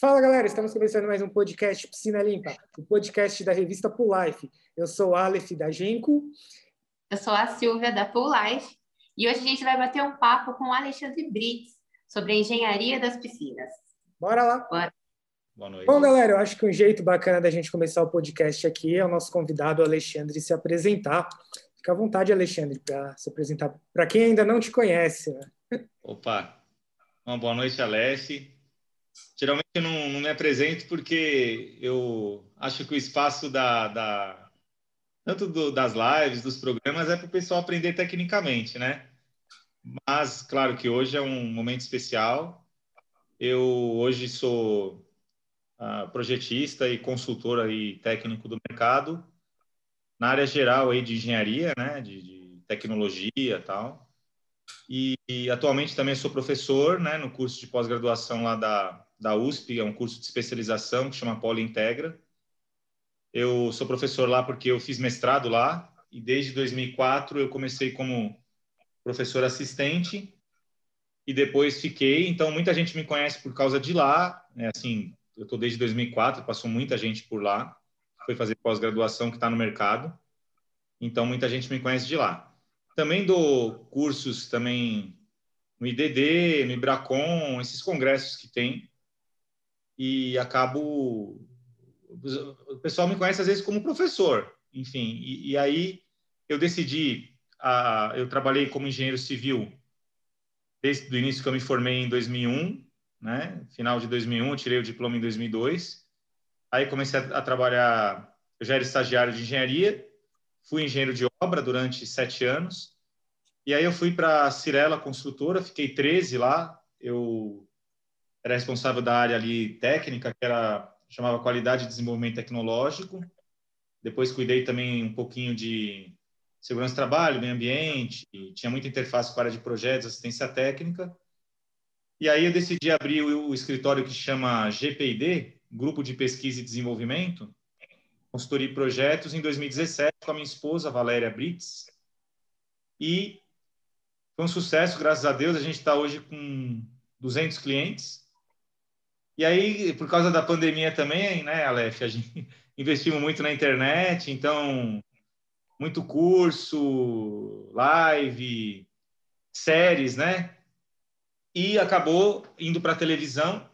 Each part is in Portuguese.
Fala galera, estamos começando mais um podcast Piscina Limpa, o podcast da revista Pool Life. Eu sou Aleph da Genco. Eu sou a Silvia da Pool Life e hoje a gente vai bater um papo com o Alexandre Brits sobre a engenharia das piscinas. Bora lá. Bora. Boa noite. Bom, galera, eu acho que um jeito bacana da gente começar o podcast aqui é o nosso convidado Alexandre se apresentar. Fica à vontade, Alexandre, para se apresentar para quem ainda não te conhece. Né? Opa, uma boa noite, Alessi. Geralmente eu não, não, me apresento porque eu acho que o espaço da, da tanto do, das lives, dos programas, é para o pessoal aprender tecnicamente, né? Mas, claro que hoje é um momento especial. Eu hoje sou uh, projetista e consultor aí técnico do mercado na área geral aí de engenharia, né, de, de tecnologia, tal. E, e, atualmente também sou professor, né, no curso de pós-graduação lá da da USP, é um curso de especialização que chama Polo Integra. Eu sou professor lá porque eu fiz mestrado lá e desde 2004 eu comecei como professor assistente e depois fiquei. Então muita gente me conhece por causa de lá, é assim, eu estou desde 2004, passou muita gente por lá, foi fazer pós-graduação que está no mercado, então muita gente me conhece de lá. Também dou cursos também no IDD, no Ibracon, esses congressos que tem, e acabo. O pessoal me conhece às vezes como professor, enfim, e, e aí eu decidi. A, eu trabalhei como engenheiro civil desde o início que eu me formei em 2001, né? Final de 2001, tirei o diploma em 2002. Aí comecei a, a trabalhar, eu já era estagiário de engenharia, fui engenheiro de obra durante sete anos. E aí eu fui para a Cirela Construtora, fiquei 13 lá. Eu era responsável da área ali técnica, que era chamava qualidade e desenvolvimento tecnológico. Depois cuidei também um pouquinho de segurança do trabalho, meio ambiente, tinha muita interface com a área de projetos, assistência técnica. E aí eu decidi abrir o, escritório que chama GPD, Grupo de Pesquisa e Desenvolvimento, consultoria e projetos, em 2017 com a minha esposa, Valéria Brits. E foi um sucesso, graças a Deus. A gente está hoje com 200 clientes. E aí, por causa da pandemia também, né, Aleph, a gente investimos muito na internet, então muito curso, live, séries, né? e acabou indo para a televisão.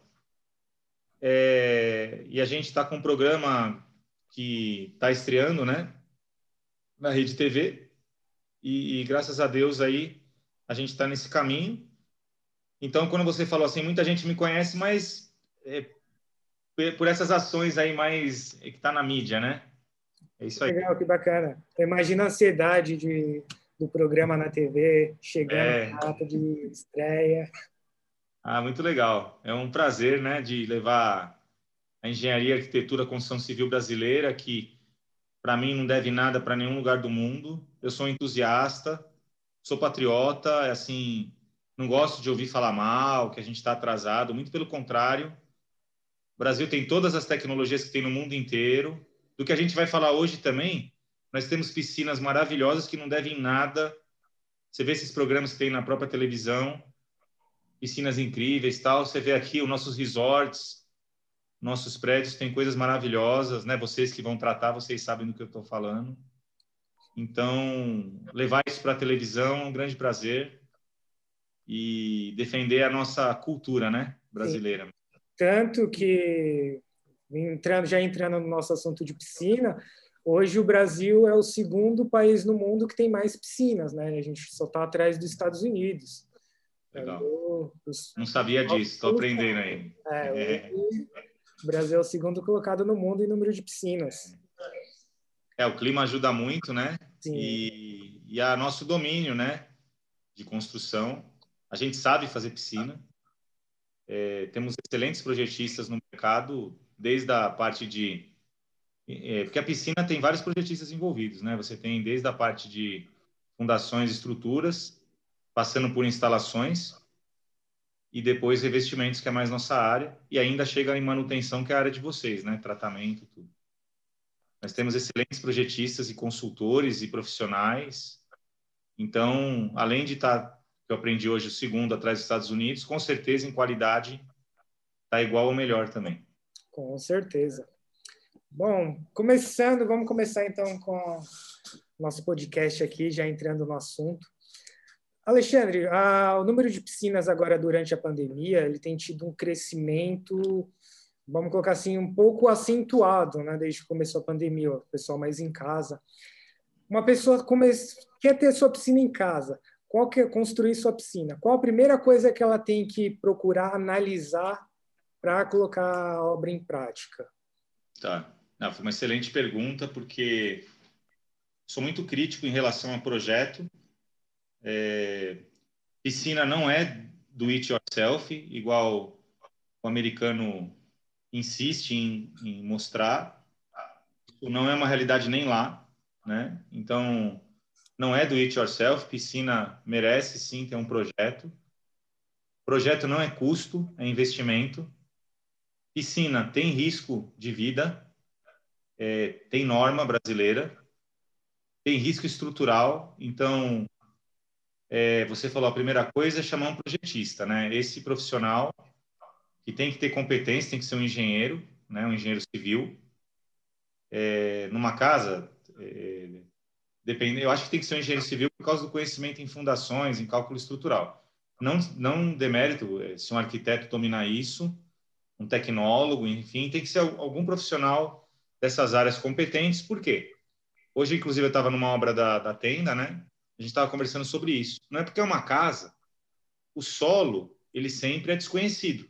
É, e a gente está com um programa que está estreando, né, na Rede TV. E, e graças a Deus aí a gente está nesse caminho. Então, quando você falou assim, muita gente me conhece, mas é, por essas ações aí mais que está na mídia, né? É isso aí. Legal, que bacana. Imagina a ansiedade de do programa na TV, chegando é... na data de estreia. Ah, muito legal. É um prazer, né, de levar a engenharia, arquitetura, construção civil brasileira, que para mim não deve nada para nenhum lugar do mundo. Eu sou entusiasta, sou patriota, é assim, não gosto de ouvir falar mal, que a gente está atrasado, muito pelo contrário. O Brasil tem todas as tecnologias que tem no mundo inteiro. Do que a gente vai falar hoje também, nós temos piscinas maravilhosas que não devem nada. Você vê esses programas que tem na própria televisão, piscinas incríveis, tal. Você vê aqui os nossos resorts, nossos prédios têm coisas maravilhosas, né? Vocês que vão tratar, vocês sabem do que eu estou falando. Então, levar isso para a televisão é um grande prazer e defender a nossa cultura, né, brasileira. Sim. Tanto que entrando já entrando no nosso assunto de piscina, Hoje o Brasil é o segundo país no mundo que tem mais piscinas, né? A gente só está atrás dos Estados Unidos. Legal. os... Não sabia disso, estou aprendendo aí. É, é. O Brasil é o segundo colocado no mundo em número de piscinas. É, o clima ajuda muito, né? Sim. E, e a nosso domínio, né? De construção. A gente sabe fazer piscina. É, temos excelentes projetistas no mercado, desde a parte de é, porque a piscina tem vários projetistas envolvidos, né? Você tem desde a parte de fundações, estruturas, passando por instalações e depois revestimentos, que é mais nossa área, e ainda chega em manutenção, que é a área de vocês, né? Tratamento, tudo. Nós temos excelentes projetistas e consultores e profissionais. Então, além de estar, tá, que eu aprendi hoje, o segundo atrás dos Estados Unidos, com certeza em qualidade está tá igual ou melhor também. Com certeza. Bom, começando, vamos começar então com nosso podcast aqui, já entrando no assunto. Alexandre, a, o número de piscinas agora durante a pandemia, ele tem tido um crescimento, vamos colocar assim, um pouco acentuado, né, desde que começou a pandemia, o pessoal mais em casa. Uma pessoa come... quer ter sua piscina em casa, qual que é construir sua piscina? Qual a primeira coisa que ela tem que procurar analisar para colocar a obra em prática? Tá. Não, foi uma excelente pergunta, porque sou muito crítico em relação ao projeto é, piscina não é do it yourself, igual o americano insiste em, em mostrar. Isso não é uma realidade nem lá, né? Então, não é do it yourself. Piscina merece sim ter um projeto. Projeto não é custo, é investimento. Piscina tem risco de vida, é, tem norma brasileira, tem risco estrutural. Então, é, você falou a primeira coisa é chamar um projetista, né? Esse profissional que tem que ter competência, tem que ser um engenheiro, né? Um engenheiro civil. É, numa casa, é, depende, eu acho que tem que ser um engenheiro civil por causa do conhecimento em fundações, em cálculo estrutural. Não, não demérito é, se um arquiteto dominar isso, um tecnólogo, enfim, tem que ser algum profissional dessas áreas competentes. Por quê? Hoje, inclusive, eu estava numa obra da, da tenda, né? A gente estava conversando sobre isso. Não é porque é uma casa, o solo ele sempre é desconhecido.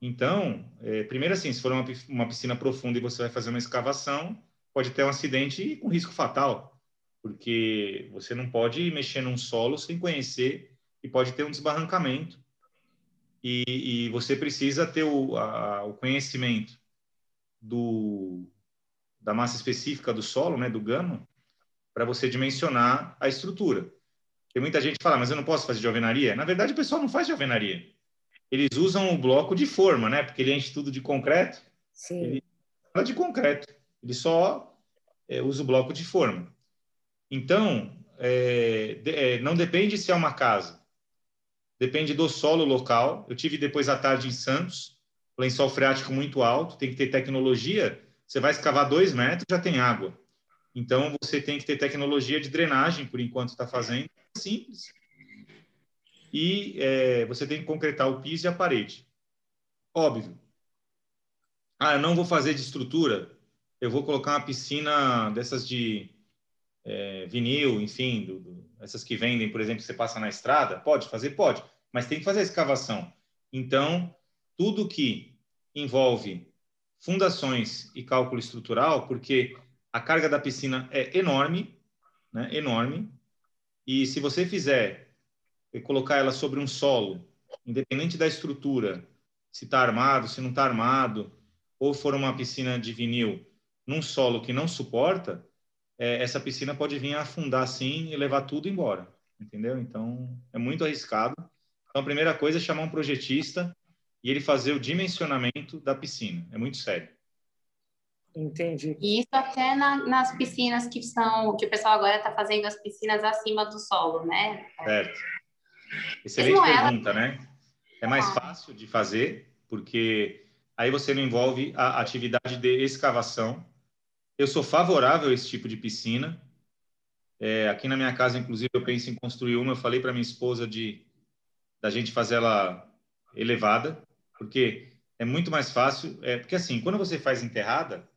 Então, é, primeiro assim, se for uma, uma piscina profunda e você vai fazer uma escavação, pode ter um acidente com risco fatal, porque você não pode mexer num solo sem conhecer e pode ter um desbarrancamento. E, e você precisa ter o, a, o conhecimento do, da massa específica do solo, né, do gama, para você dimensionar a estrutura. Tem muita gente que fala, mas eu não posso fazer de alvenaria. Na verdade, o pessoal não faz de alvenaria. Eles usam o bloco de forma, né? Porque ele enche tudo de concreto. Sim. Ele fala de concreto. Ele só é, usa o bloco de forma. Então, é, é, não depende se é uma casa. Depende do solo local. Eu tive depois à tarde em Santos, lençol freático muito alto, tem que ter tecnologia. Você vai escavar dois metros, já tem água. Então, você tem que ter tecnologia de drenagem, por enquanto está fazendo, simples. E é, você tem que concretar o piso e a parede. Óbvio. Ah, eu não vou fazer de estrutura, eu vou colocar uma piscina dessas de é, vinil, enfim, do, do, essas que vendem, por exemplo, você passa na estrada. Pode fazer? Pode, mas tem que fazer a escavação. Então, tudo que envolve fundações e cálculo estrutural, porque a carga da piscina é enorme, né? enorme. E se você fizer colocar ela sobre um solo, independente da estrutura, se está armado, se não está armado, ou for uma piscina de vinil num solo que não suporta, é, essa piscina pode vir afundar assim e levar tudo embora, entendeu? Então é muito arriscado. Então a primeira coisa é chamar um projetista e ele fazer o dimensionamento da piscina. É muito sério. Entendi. E isso até na, nas piscinas que são, que o pessoal agora está fazendo as piscinas acima do solo, né? Certo. Excelente pergunta, ela... né? É mais ah. fácil de fazer, porque aí você não envolve a atividade de escavação. Eu sou favorável a esse tipo de piscina. É, aqui na minha casa, inclusive, eu penso em construir uma. Eu falei para minha esposa de da gente fazer ela elevada, porque é muito mais fácil. É, porque assim, quando você faz enterrada,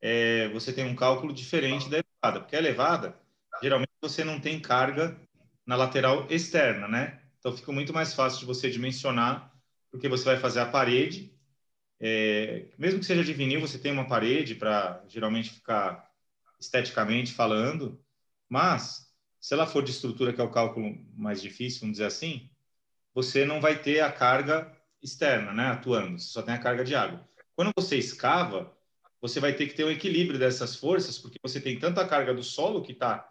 é, você tem um cálculo diferente da elevada, porque a elevada, geralmente você não tem carga na lateral externa, né? Então fica muito mais fácil de você dimensionar, porque você vai fazer a parede, é, mesmo que seja de vinil, você tem uma parede para geralmente ficar esteticamente falando, mas se ela for de estrutura, que é o cálculo mais difícil, vamos dizer assim, você não vai ter a carga externa, né, atuando, você só tem a carga de água. Quando você escava, você vai ter que ter um equilíbrio dessas forças, porque você tem tanto a carga do solo que está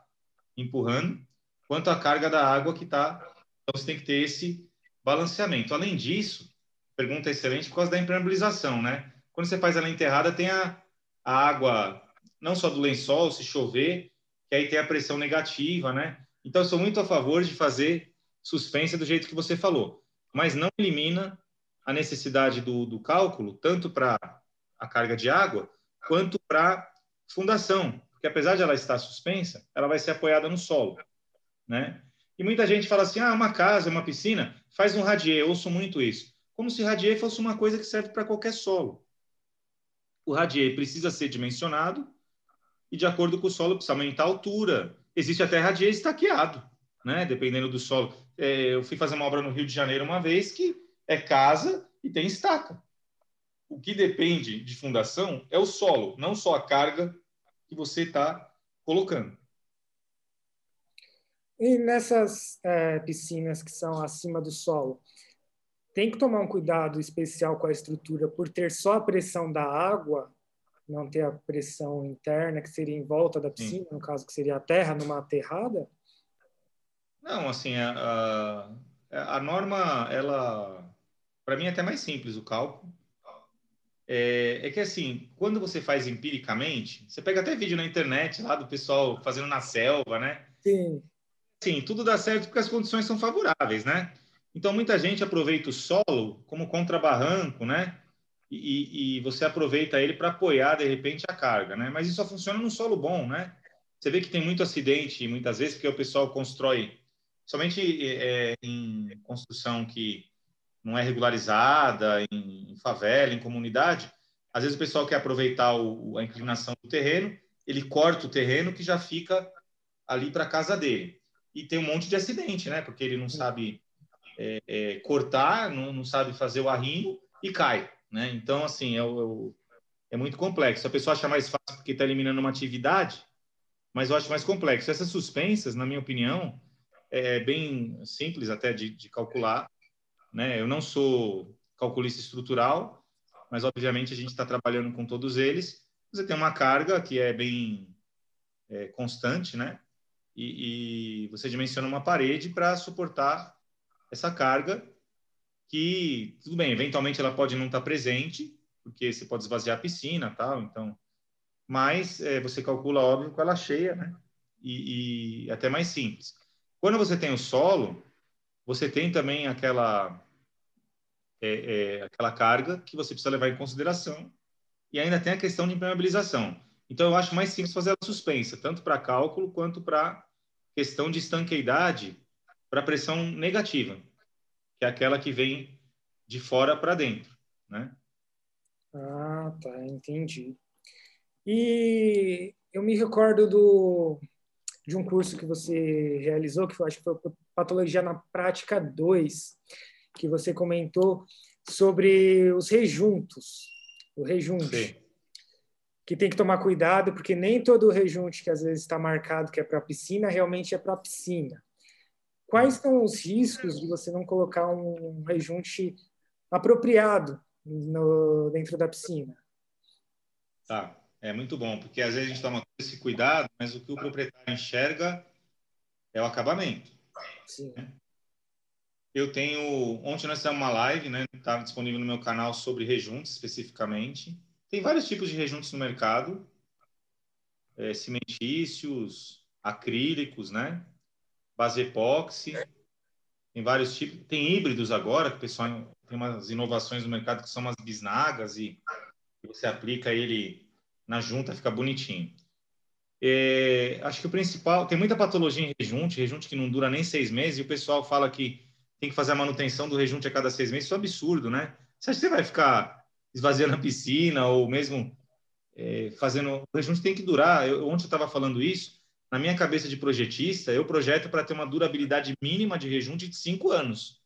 empurrando, quanto a carga da água que está. Então, você tem que ter esse balanceamento. Além disso, pergunta excelente por causa da impermeabilização, né? Quando você faz ela enterrada, tem a, a água, não só do lençol, se chover, que aí tem a pressão negativa, né? Então, eu sou muito a favor de fazer suspensa do jeito que você falou, mas não elimina a necessidade do, do cálculo, tanto para a carga de água, quanto para fundação, porque apesar de ela estar suspensa, ela vai ser apoiada no solo, né? E muita gente fala assim, ah, uma casa, uma piscina, faz um radier, eu ouço muito isso. Como se radier fosse uma coisa que serve para qualquer solo. O radier precisa ser dimensionado e de acordo com o solo precisa aumentar a altura. Existe até radier estaqueado, né? Dependendo do solo. É, eu fui fazer uma obra no Rio de Janeiro uma vez que é casa e tem estaca. O que depende de fundação é o solo, não só a carga que você está colocando. E nessas é, piscinas que são acima do solo, tem que tomar um cuidado especial com a estrutura por ter só a pressão da água, não ter a pressão interna que seria em volta da piscina, Sim. no caso que seria a terra numa aterrada? Não, assim, a, a, a norma, ela, para mim é até mais simples o cálculo. É, é, que assim, quando você faz empiricamente, você pega até vídeo na internet lá do pessoal fazendo na selva, né? Sim. Sim, tudo dá certo porque as condições são favoráveis, né? Então muita gente aproveita o solo como contrabarranco, né? E, e você aproveita ele para apoiar de repente a carga, né? Mas isso só funciona no solo bom, né? Você vê que tem muito acidente muitas vezes porque o pessoal constrói somente é, em construção que não é regularizada, em, em, favela, em comunidade, às vezes o pessoal quer aproveitar o, a inclinação do terreno, ele corta o terreno que já fica ali para a casa dele. E tem um monte de acidente, né? Porque ele não sabe é, é, cortar, não, não, sabe fazer o arrimo e cai, né? Então, assim, é, é muito complexo. A pessoa acha mais fácil porque está eliminando uma atividade, mas eu acho mais complexo. Essas suspensas, na minha opinião, é bem simples até de, de calcular né? Eu não sou calculista estrutural, mas obviamente a gente está trabalhando com todos eles. Você tem uma carga que é bem é, constante, né? E, e, você dimensiona uma parede para suportar essa carga que, tudo bem, eventualmente ela pode não estar tá presente, porque você pode esvaziar a piscina tal, então... Mas é, você calcula, óbvio, com ela cheia, né? E, e até mais simples. Quando você tem o solo, você tem também aquela é, é, aquela carga que você precisa levar em consideração. E ainda tem a questão de impermeabilização. Então, eu acho mais simples fazer ela suspensa, tanto para cálculo quanto para questão de estanqueidade para pressão negativa, que é aquela que vem de fora para dentro, né? Ah, tá, entendi. E eu me recordo do, de um curso que você realizou, que eu acho que foi Patologia na Prática 2, que você comentou sobre os rejuntos, o rejunte. Que tem que tomar cuidado, porque nem todo rejunte que às vezes está marcado que é para piscina, realmente é para piscina. Quais são os riscos de você não colocar um rejunte apropriado no, dentro da piscina? Tá, é muito bom, porque às vezes a gente toma esse cuidado, mas o que o proprietário enxerga é o acabamento. Sim. Né? Eu tenho. Ontem nós fizemos uma live, né? Está disponível no meu canal sobre rejuntos especificamente. Tem vários tipos de rejuntos no mercado: é, cimentícios, acrílicos, né? Base epóxi. Tem vários tipos. Tem híbridos agora, que o pessoal tem umas inovações no mercado que são umas bisnagas e você aplica ele na junta, fica bonitinho. É, acho que o principal, tem muita patologia em rejunte, rejunte que não dura nem seis meses, e o pessoal fala que tem que fazer a manutenção do rejunte a cada seis meses, isso é um absurdo, né? Você acha que você vai ficar esvaziando a piscina ou mesmo é, fazendo. O rejunte tem que durar. Eu, ontem eu estava falando isso. Na minha cabeça de projetista, eu projeto para ter uma durabilidade mínima de rejunte de cinco anos.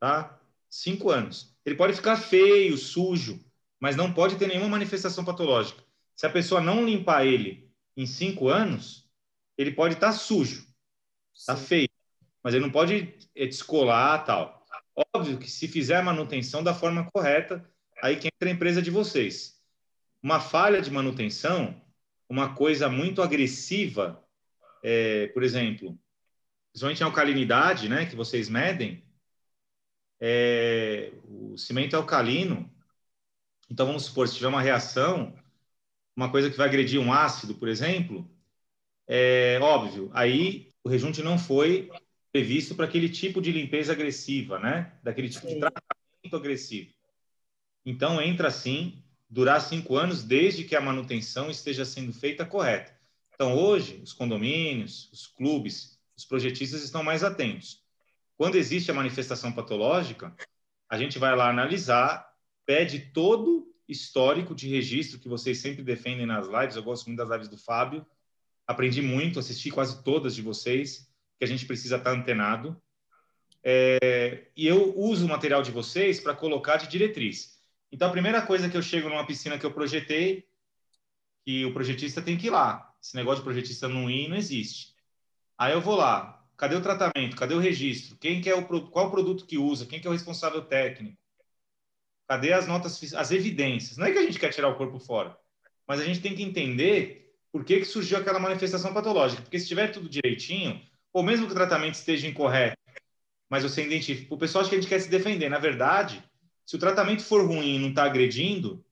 Tá? Cinco anos. Ele pode ficar feio, sujo, mas não pode ter nenhuma manifestação patológica. Se a pessoa não limpar ele em cinco anos, ele pode estar tá sujo, tá feio mas ele não pode descolar tal. Óbvio que se fizer a manutenção da forma correta, aí que entra a empresa de vocês. Uma falha de manutenção, uma coisa muito agressiva, é, por exemplo, principalmente a alcalinidade, né, que vocês medem, é, o cimento é alcalino, então vamos supor, se tiver uma reação, uma coisa que vai agredir um ácido, por exemplo, é óbvio, aí o rejunte não foi previsto para aquele tipo de limpeza agressiva, né? Daquele tipo de tratamento agressivo. Então, entra sim, durar cinco anos, desde que a manutenção esteja sendo feita correta. Então, hoje, os condomínios, os clubes, os projetistas estão mais atentos. Quando existe a manifestação patológica, a gente vai lá analisar, pede todo histórico de registro que vocês sempre defendem nas lives. Eu gosto muito das lives do Fábio. Aprendi muito, assisti quase todas de vocês, que a gente precisa estar antenado. É, e eu uso o material de vocês para colocar de diretriz. Então, a primeira coisa que eu chego numa piscina que eu projetei, que o projetista tem que ir lá. Esse negócio de projetista não ir não existe. Aí eu vou lá. Cadê o tratamento? Cadê o registro? Quem que é o qual o produto que usa? Quem que é o responsável técnico? Cadê as notas, as evidências? Não é que a gente quer tirar o corpo fora, mas a gente tem que entender por que, que surgiu aquela manifestação patológica. Porque se tiver tudo direitinho, ou mesmo que o tratamento esteja incorreto, mas você identifica. O pessoal acha que a gente quer se defender. Na verdade, se o tratamento for ruim e não está agredindo,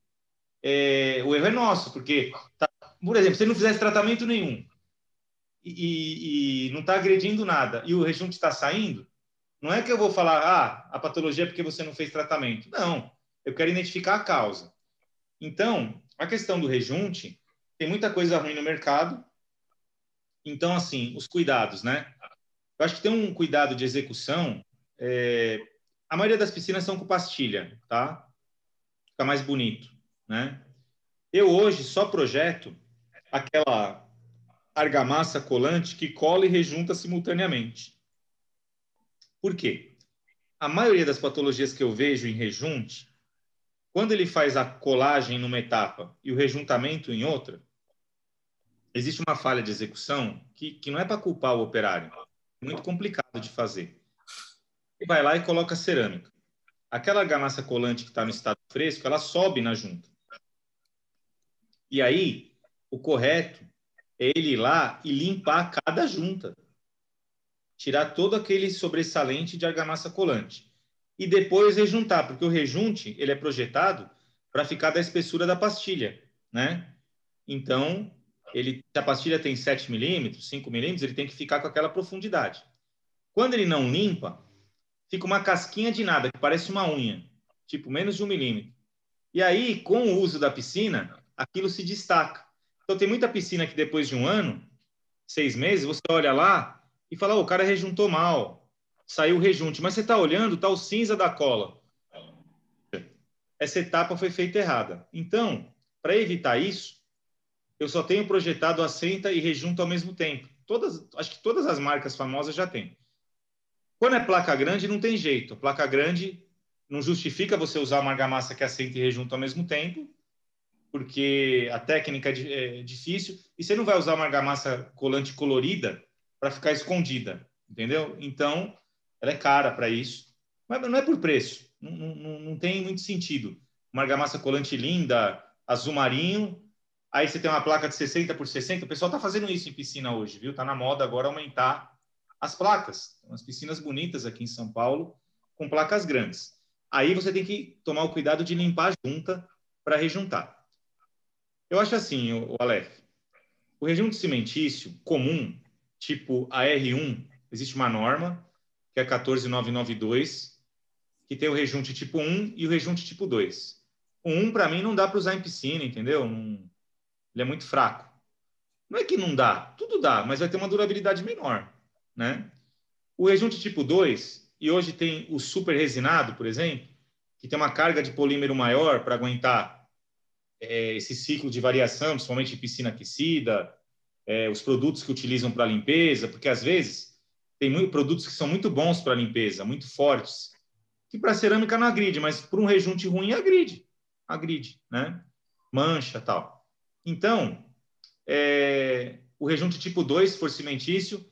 é, o erro é nosso, porque, tá, por exemplo, se ele não fizesse tratamento nenhum e, e não está agredindo nada e o rejunte está saindo, não é que eu vou falar, ah, a patologia é porque você não fez tratamento. Não, eu quero identificar a causa. Então, a questão do rejunte, tem muita coisa ruim no mercado. Então, assim, os cuidados, né? Eu acho que tem um cuidado de execução. É... A maioria das piscinas são com pastilha, tá? Fica mais bonito, né? Eu hoje só projeto aquela argamassa colante que cola e rejunta simultaneamente. Por quê? A maioria das patologias que eu vejo em rejunte quando ele faz a colagem numa etapa e o rejuntamento em outra, existe uma falha de execução que, que não é para culpar o operário, muito complicado de fazer. Ele vai lá e coloca cerâmica. Aquela argamassa colante que está no estado fresco, ela sobe na junta. E aí, o correto é ele ir lá e limpar cada junta. Tirar todo aquele sobressalente de argamassa colante e depois rejuntar, porque o rejunte ele é projetado para ficar da espessura da pastilha, né? Então, ele, se a pastilha tem 7 milímetros, 5 milímetros, ele tem que ficar com aquela profundidade. Quando ele não limpa, fica uma casquinha de nada, que parece uma unha, tipo menos de um milímetro. E aí, com o uso da piscina, aquilo se destaca. Então, tem muita piscina que depois de um ano, seis meses, você olha lá e fala, oh, o cara rejuntou mal, saiu o rejunte. Mas você está olhando, está o cinza da cola. Essa etapa foi feita errada. Então, para evitar isso, eu só tenho projetado assenta e rejunto ao mesmo tempo. Todas, acho que todas as marcas famosas já têm. Quando é placa grande, não tem jeito. Placa grande não justifica você usar uma argamassa que assenta e rejunta ao mesmo tempo, porque a técnica é, é difícil. E você não vai usar uma argamassa colante colorida para ficar escondida, entendeu? Então, ela é cara para isso, mas não é por preço, não, não, não tem muito sentido. Uma argamassa colante linda, azul marinho, aí você tem uma placa de 60 por 60, o pessoal está fazendo isso em piscina hoje, viu? Está na moda agora aumentar as placas. Umas piscinas bonitas aqui em São Paulo, com placas grandes. Aí você tem que tomar o cuidado de limpar a junta para rejuntar. Eu acho assim, o Aleph, o rejunto cimentício comum, tipo a R1, existe uma norma, que é 14992, que tem o rejunte tipo 1 e o rejunte tipo 2. O 1, para mim, não dá para usar em piscina, entendeu? Não... Ele é muito fraco. Não é que não dá, tudo dá, mas vai ter uma durabilidade menor, né? O rejunte tipo 2, e hoje tem o super resinado, por exemplo, que tem uma carga de polímero maior para aguentar é, esse ciclo de variação, principalmente piscina aquecida, é, os produtos que utilizam para limpeza, porque às vezes tem muitos produtos que são muito bons para limpeza, muito fortes, que para cerâmica não agride, mas para um rejunte ruim agride, agride, né? Mancha tal. Então, é, o rejunte tipo 2, se for cimentício,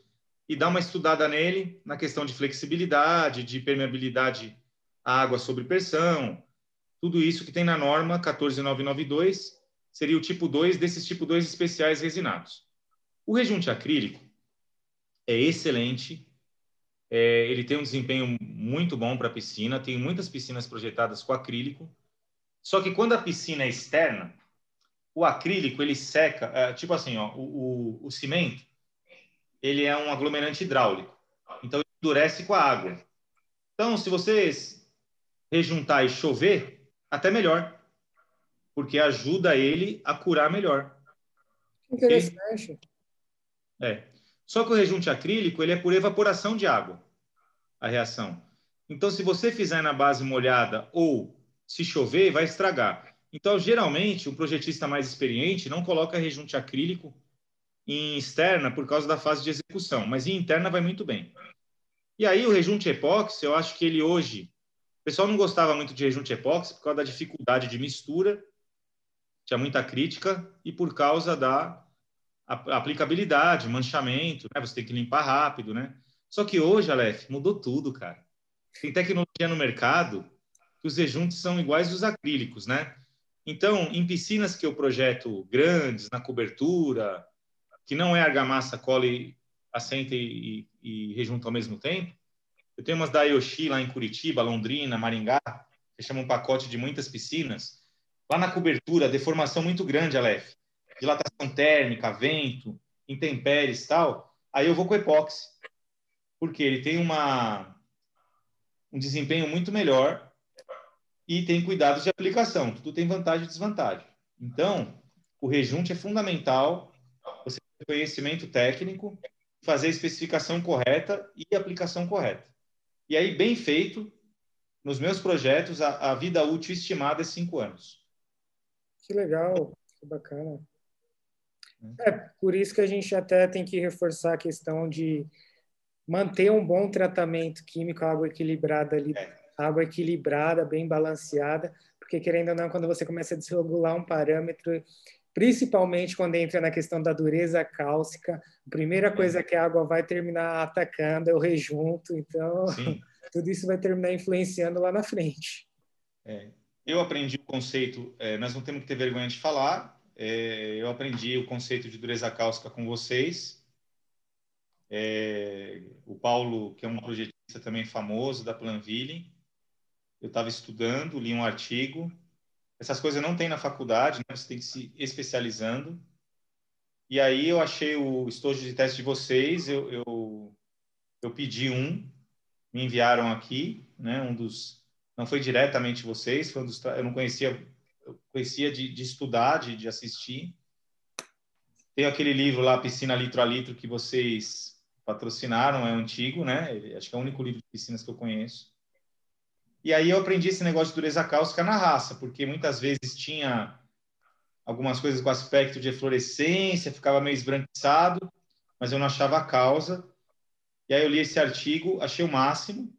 e dá uma estudada nele na questão de flexibilidade, de permeabilidade à água sob pressão, tudo isso que tem na norma 14992 seria o tipo 2 desses tipo 2 especiais resinados. O rejunte acrílico, é excelente. É, ele tem um desempenho muito bom para piscina. Tem muitas piscinas projetadas com acrílico. Só que quando a piscina é externa, o acrílico ele seca, é, tipo assim, ó, o, o, o cimento ele é um aglomerante hidráulico, então endurece com a água. Então, se vocês rejuntar e chover, até melhor, porque ajuda ele a curar melhor. Interessante. É. Só que o rejunte acrílico ele é por evaporação de água, a reação. Então, se você fizer na base molhada ou se chover, vai estragar. Então, geralmente, um projetista mais experiente não coloca rejunte acrílico em externa por causa da fase de execução, mas em interna vai muito bem. E aí, o rejunte epóxi, eu acho que ele hoje. O pessoal não gostava muito de rejunte epóxi por causa da dificuldade de mistura, tinha muita crítica, e por causa da aplicabilidade, manchamento, né? Você tem que limpar rápido, né? Só que hoje, Aleph, mudou tudo, cara. Tem tecnologia no mercado que os rejuntes são iguais aos acrílicos, né? Então, em piscinas que eu projeto grandes, na cobertura, que não é argamassa, cole, assenta e, e, e rejunta ao mesmo tempo, eu tenho umas da Yoshi lá em Curitiba, Londrina, Maringá, que chamam um pacote de muitas piscinas. Lá na cobertura, deformação muito grande, Aleph. Dilatação térmica, vento, intempéries tal. Aí eu vou com epóxi. Porque ele tem uma, um desempenho muito melhor e tem cuidados de aplicação. Tudo tem vantagem e desvantagem. Então, o rejunte é fundamental, você conhecimento técnico, fazer a especificação correta e aplicação correta. E aí, bem feito, nos meus projetos, a, a vida útil estimada é cinco anos. Que legal, que bacana. É, por isso que a gente até tem que reforçar a questão de manter um bom tratamento químico, água equilibrada ali, é. água equilibrada, bem balanceada, porque querendo ou não, quando você começa a desregular um parâmetro, principalmente quando entra na questão da dureza cálcica, a primeira coisa que a água vai terminar atacando é o rejunto, então tudo isso vai terminar influenciando lá na frente. É. Eu aprendi o conceito, é, nós não temos que ter vergonha de falar, é, eu aprendi o conceito de dureza cálcica com vocês, é, o Paulo, que é um projetista também famoso da Planville, eu estava estudando, li um artigo. Essas coisas não tem na faculdade, né? você tem que se especializando. E aí eu achei o estojo de teste de vocês, eu, eu, eu pedi um, me enviaram aqui, né? Um dos não foi diretamente vocês, foi um dos eu não conhecia, eu conhecia de, de estudar, de, de assistir. Tem aquele livro lá, Piscina Litro a Litro, que vocês patrocinaram, é antigo, né? Acho que é o único livro de piscinas que eu conheço. E aí eu aprendi esse negócio de dureza cáustica na raça, porque muitas vezes tinha algumas coisas com aspecto de eflorescência, ficava meio esbranquiçado, mas eu não achava a causa. E aí eu li esse artigo, achei o máximo,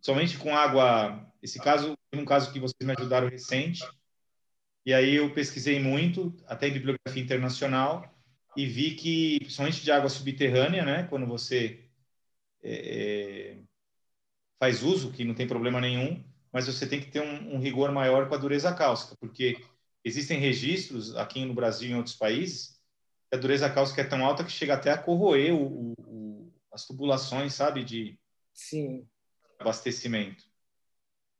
somente com água. Esse caso, um caso que vocês me ajudaram recente. E aí eu pesquisei muito, até em bibliografia internacional, e vi que, principalmente de água subterrânea, né, quando você é, faz uso, que não tem problema nenhum, mas você tem que ter um, um, rigor maior com a dureza cáustica, porque existem registros aqui no Brasil e em outros países que a dureza cáustica é tão alta que chega até a corroer o, o, as tubulações, sabe, de Sim. abastecimento.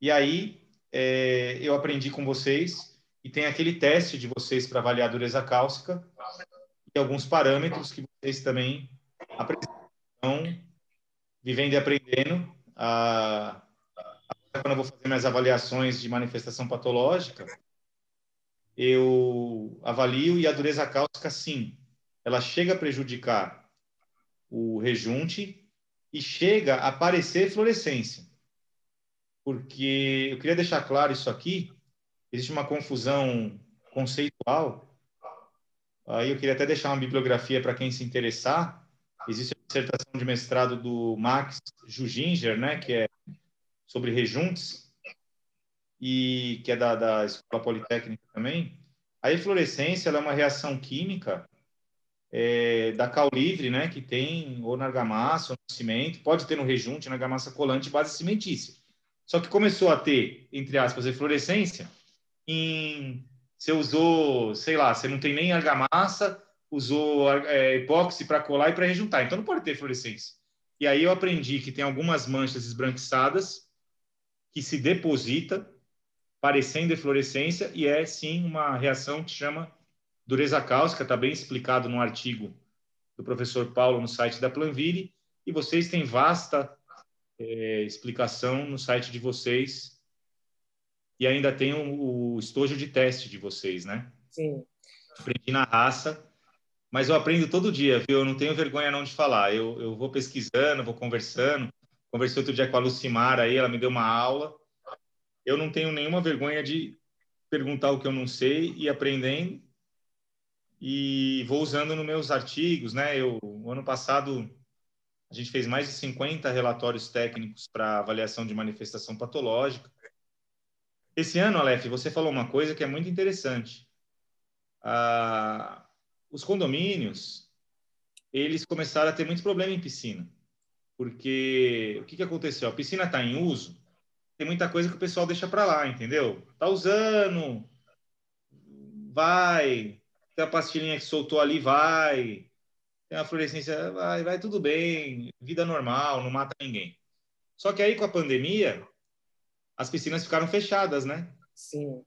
E aí é, eu aprendi com vocês e tem aquele teste de vocês para avaliar a dureza cáustica alguns parâmetros que vocês também apresentam, vivendo e aprendendo. A, a, quando eu vou fazer minhas avaliações de manifestação patológica, eu avalio e a dureza cáustica, sim, ela chega a prejudicar o rejunte e chega a aparecer fluorescência. Porque eu queria deixar claro isso aqui, existe uma confusão conceitual Aí eu queria até deixar uma bibliografia para quem se interessar. Existe a dissertação de mestrado do Max Juginger, né, que é sobre rejuntes, e que é da, da Escola Politécnica também. A eflorescência é uma reação química é, da cal livre, né, que tem ou na argamassa ou no cimento, pode ter no rejunte, na argamassa colante, base cimentícia. Só que começou a ter, entre aspas, eflorescência em você usou, sei lá, você não tem nem argamassa, usou é, epóxi para colar e para rejuntar, então não pode ter fluorescência. E aí eu aprendi que tem algumas manchas esbranquiçadas que se deposita parecendo eflorescência e é sim uma reação que chama dureza cáustica, está bem explicado no artigo do professor Paulo no site da Planville e vocês têm vasta é, explicação no site de vocês e ainda tem o, o estojo de teste de vocês, né? Sim. Aprendi na raça, mas eu aprendo todo dia, viu? Eu não tenho vergonha não de falar. Eu, eu vou pesquisando, vou conversando. Conversei outro dia com a Lucimar aí, ela me deu uma aula. Eu não tenho nenhuma vergonha de perguntar o que eu não sei e aprendendo e vou usando nos meus artigos, né? Eu, ano passado, a gente fez mais de 50 relatórios técnicos para avaliação de manifestação patológica. Esse ano, Aleph, você falou uma coisa que é muito interessante. Ah, os condomínios, eles começaram a ter muito problema em piscina. Porque o que, que aconteceu? A piscina está em uso, tem muita coisa que o pessoal deixa para lá, entendeu? Tá usando, vai, tem a pastilhinha que soltou ali, vai, tem a fluorescência, vai, vai tudo bem, vida normal, não mata ninguém. Só que aí com a pandemia, as piscinas ficaram fechadas, né? Sim.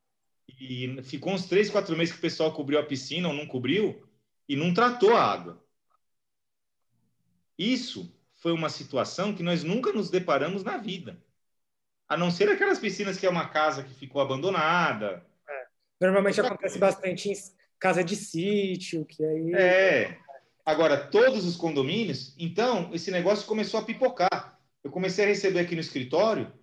E ficou uns três, quatro meses que o pessoal cobriu a piscina ou não cobriu e não tratou a água. Isso foi uma situação que nós nunca nos deparamos na vida. A não ser aquelas piscinas que é uma casa que ficou abandonada. É. Normalmente acontece bastante em casa de sítio, que aí. É. Agora, todos os condomínios, então, esse negócio começou a pipocar. Eu comecei a receber aqui no escritório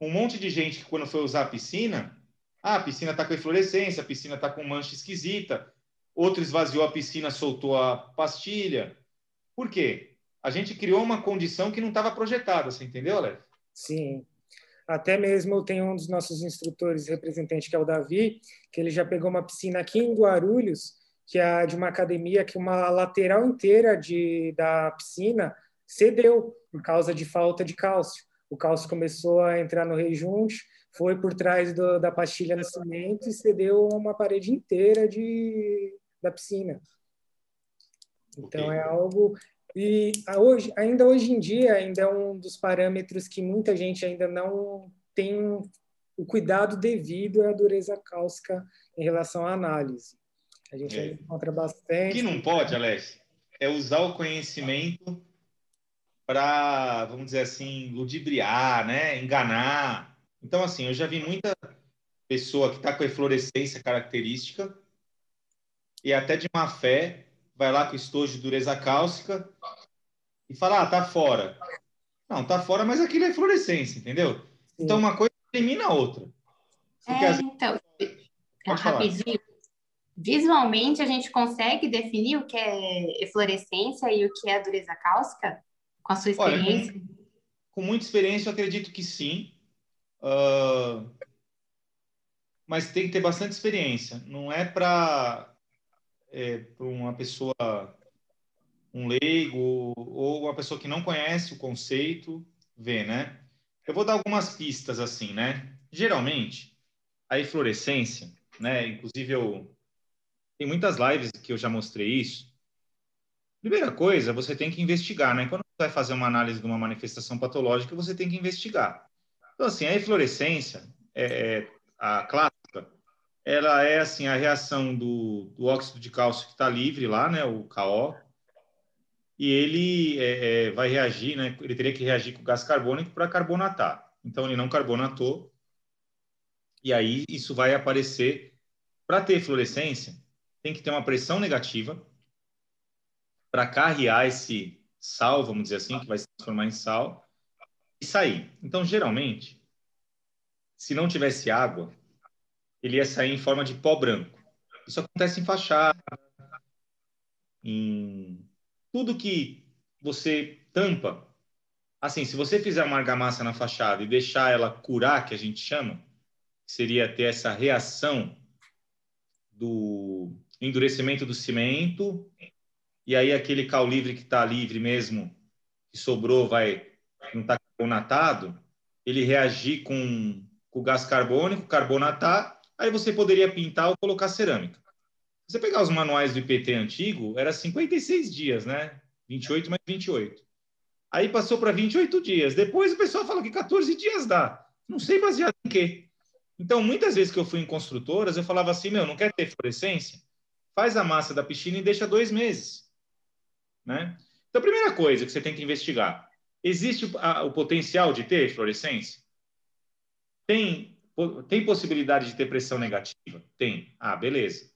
um monte de gente que, quando foi usar a piscina, ah, a piscina está com eflorescência, a piscina está com mancha esquisita, outro esvaziou a piscina, soltou a pastilha. Por quê? A gente criou uma condição que não estava projetada, você entendeu, Alex? Sim. Até mesmo tem um dos nossos instrutores representantes, que é o Davi, que ele já pegou uma piscina aqui em Guarulhos, que é de uma academia que uma lateral inteira de, da piscina cedeu por causa de falta de cálcio. O cálcio começou a entrar no rejunte, foi por trás do, da pastilha no cimento e cedeu uma parede inteira de, da piscina. Então é algo e hoje, ainda hoje em dia, ainda é um dos parâmetros que muita gente ainda não tem o cuidado devido à dureza cáustica em relação à análise. A gente é. encontra bastante. O que não pode, Alex, é usar o conhecimento para, vamos dizer assim, ludibriar, né? enganar. Então, assim, eu já vi muita pessoa que está com a eflorescência característica e até de má fé vai lá com estojo de dureza cáustica e fala, ah, tá fora. Não, tá fora, mas aquilo é fluorescência, entendeu? Sim. Então, uma coisa elimina a outra. Porque, é, vezes... então, rapidinho. Visualmente, a gente consegue definir o que é eflorescência e o que é dureza cáustica? Com a sua experiência? Olha, com, com, muita experiência, eu acredito que sim. Uh, mas tem que ter bastante experiência. Não é para é, para uma pessoa, um leigo ou uma pessoa que não conhece o conceito ver, né? Eu vou dar algumas pistas assim, né? Geralmente, a eflorescência, né? Inclusive eu tem muitas lives que eu já mostrei isso. Primeira coisa, você tem que investigar, né? Quando você vai fazer uma análise de uma manifestação patológica, você tem que investigar. Então, assim, a eflorescência, é, é a clássica, ela é assim a reação do, do óxido de cálcio que está livre lá, né, o KO, e ele é, é, vai reagir, né, ele teria que reagir com gás carbônico para carbonatar. Então ele não carbonatou, e aí isso vai aparecer. Para ter fluorescência, tem que ter uma pressão negativa para carrear esse sal, vamos dizer assim, que vai se transformar em sal, e sair. Então, geralmente, se não tivesse água, ele ia sair em forma de pó branco. Isso acontece em fachada, em tudo que você tampa. Assim, se você fizer uma argamassa na fachada e deixar ela curar, que a gente chama, seria ter essa reação do endurecimento do cimento, e aí aquele cal livre que está livre mesmo, que sobrou, vai não está carbonatado, ele reagir com, com o gás carbônico, carbonatar, Aí você poderia pintar ou colocar cerâmica. Se você pegar os manuais do IPT antigo, era 56 dias, né? 28 mais 28. Aí passou para 28 dias. Depois o pessoal fala que 14 dias dá. Não sei baseado em quê. Então, muitas vezes que eu fui em construtoras, eu falava assim: meu, não quer ter fluorescência? Faz a massa da piscina e deixa dois meses. Né? Então, a primeira coisa que você tem que investigar: existe o, a, o potencial de ter fluorescência? Tem tem possibilidade de ter pressão negativa? Tem. Ah, beleza.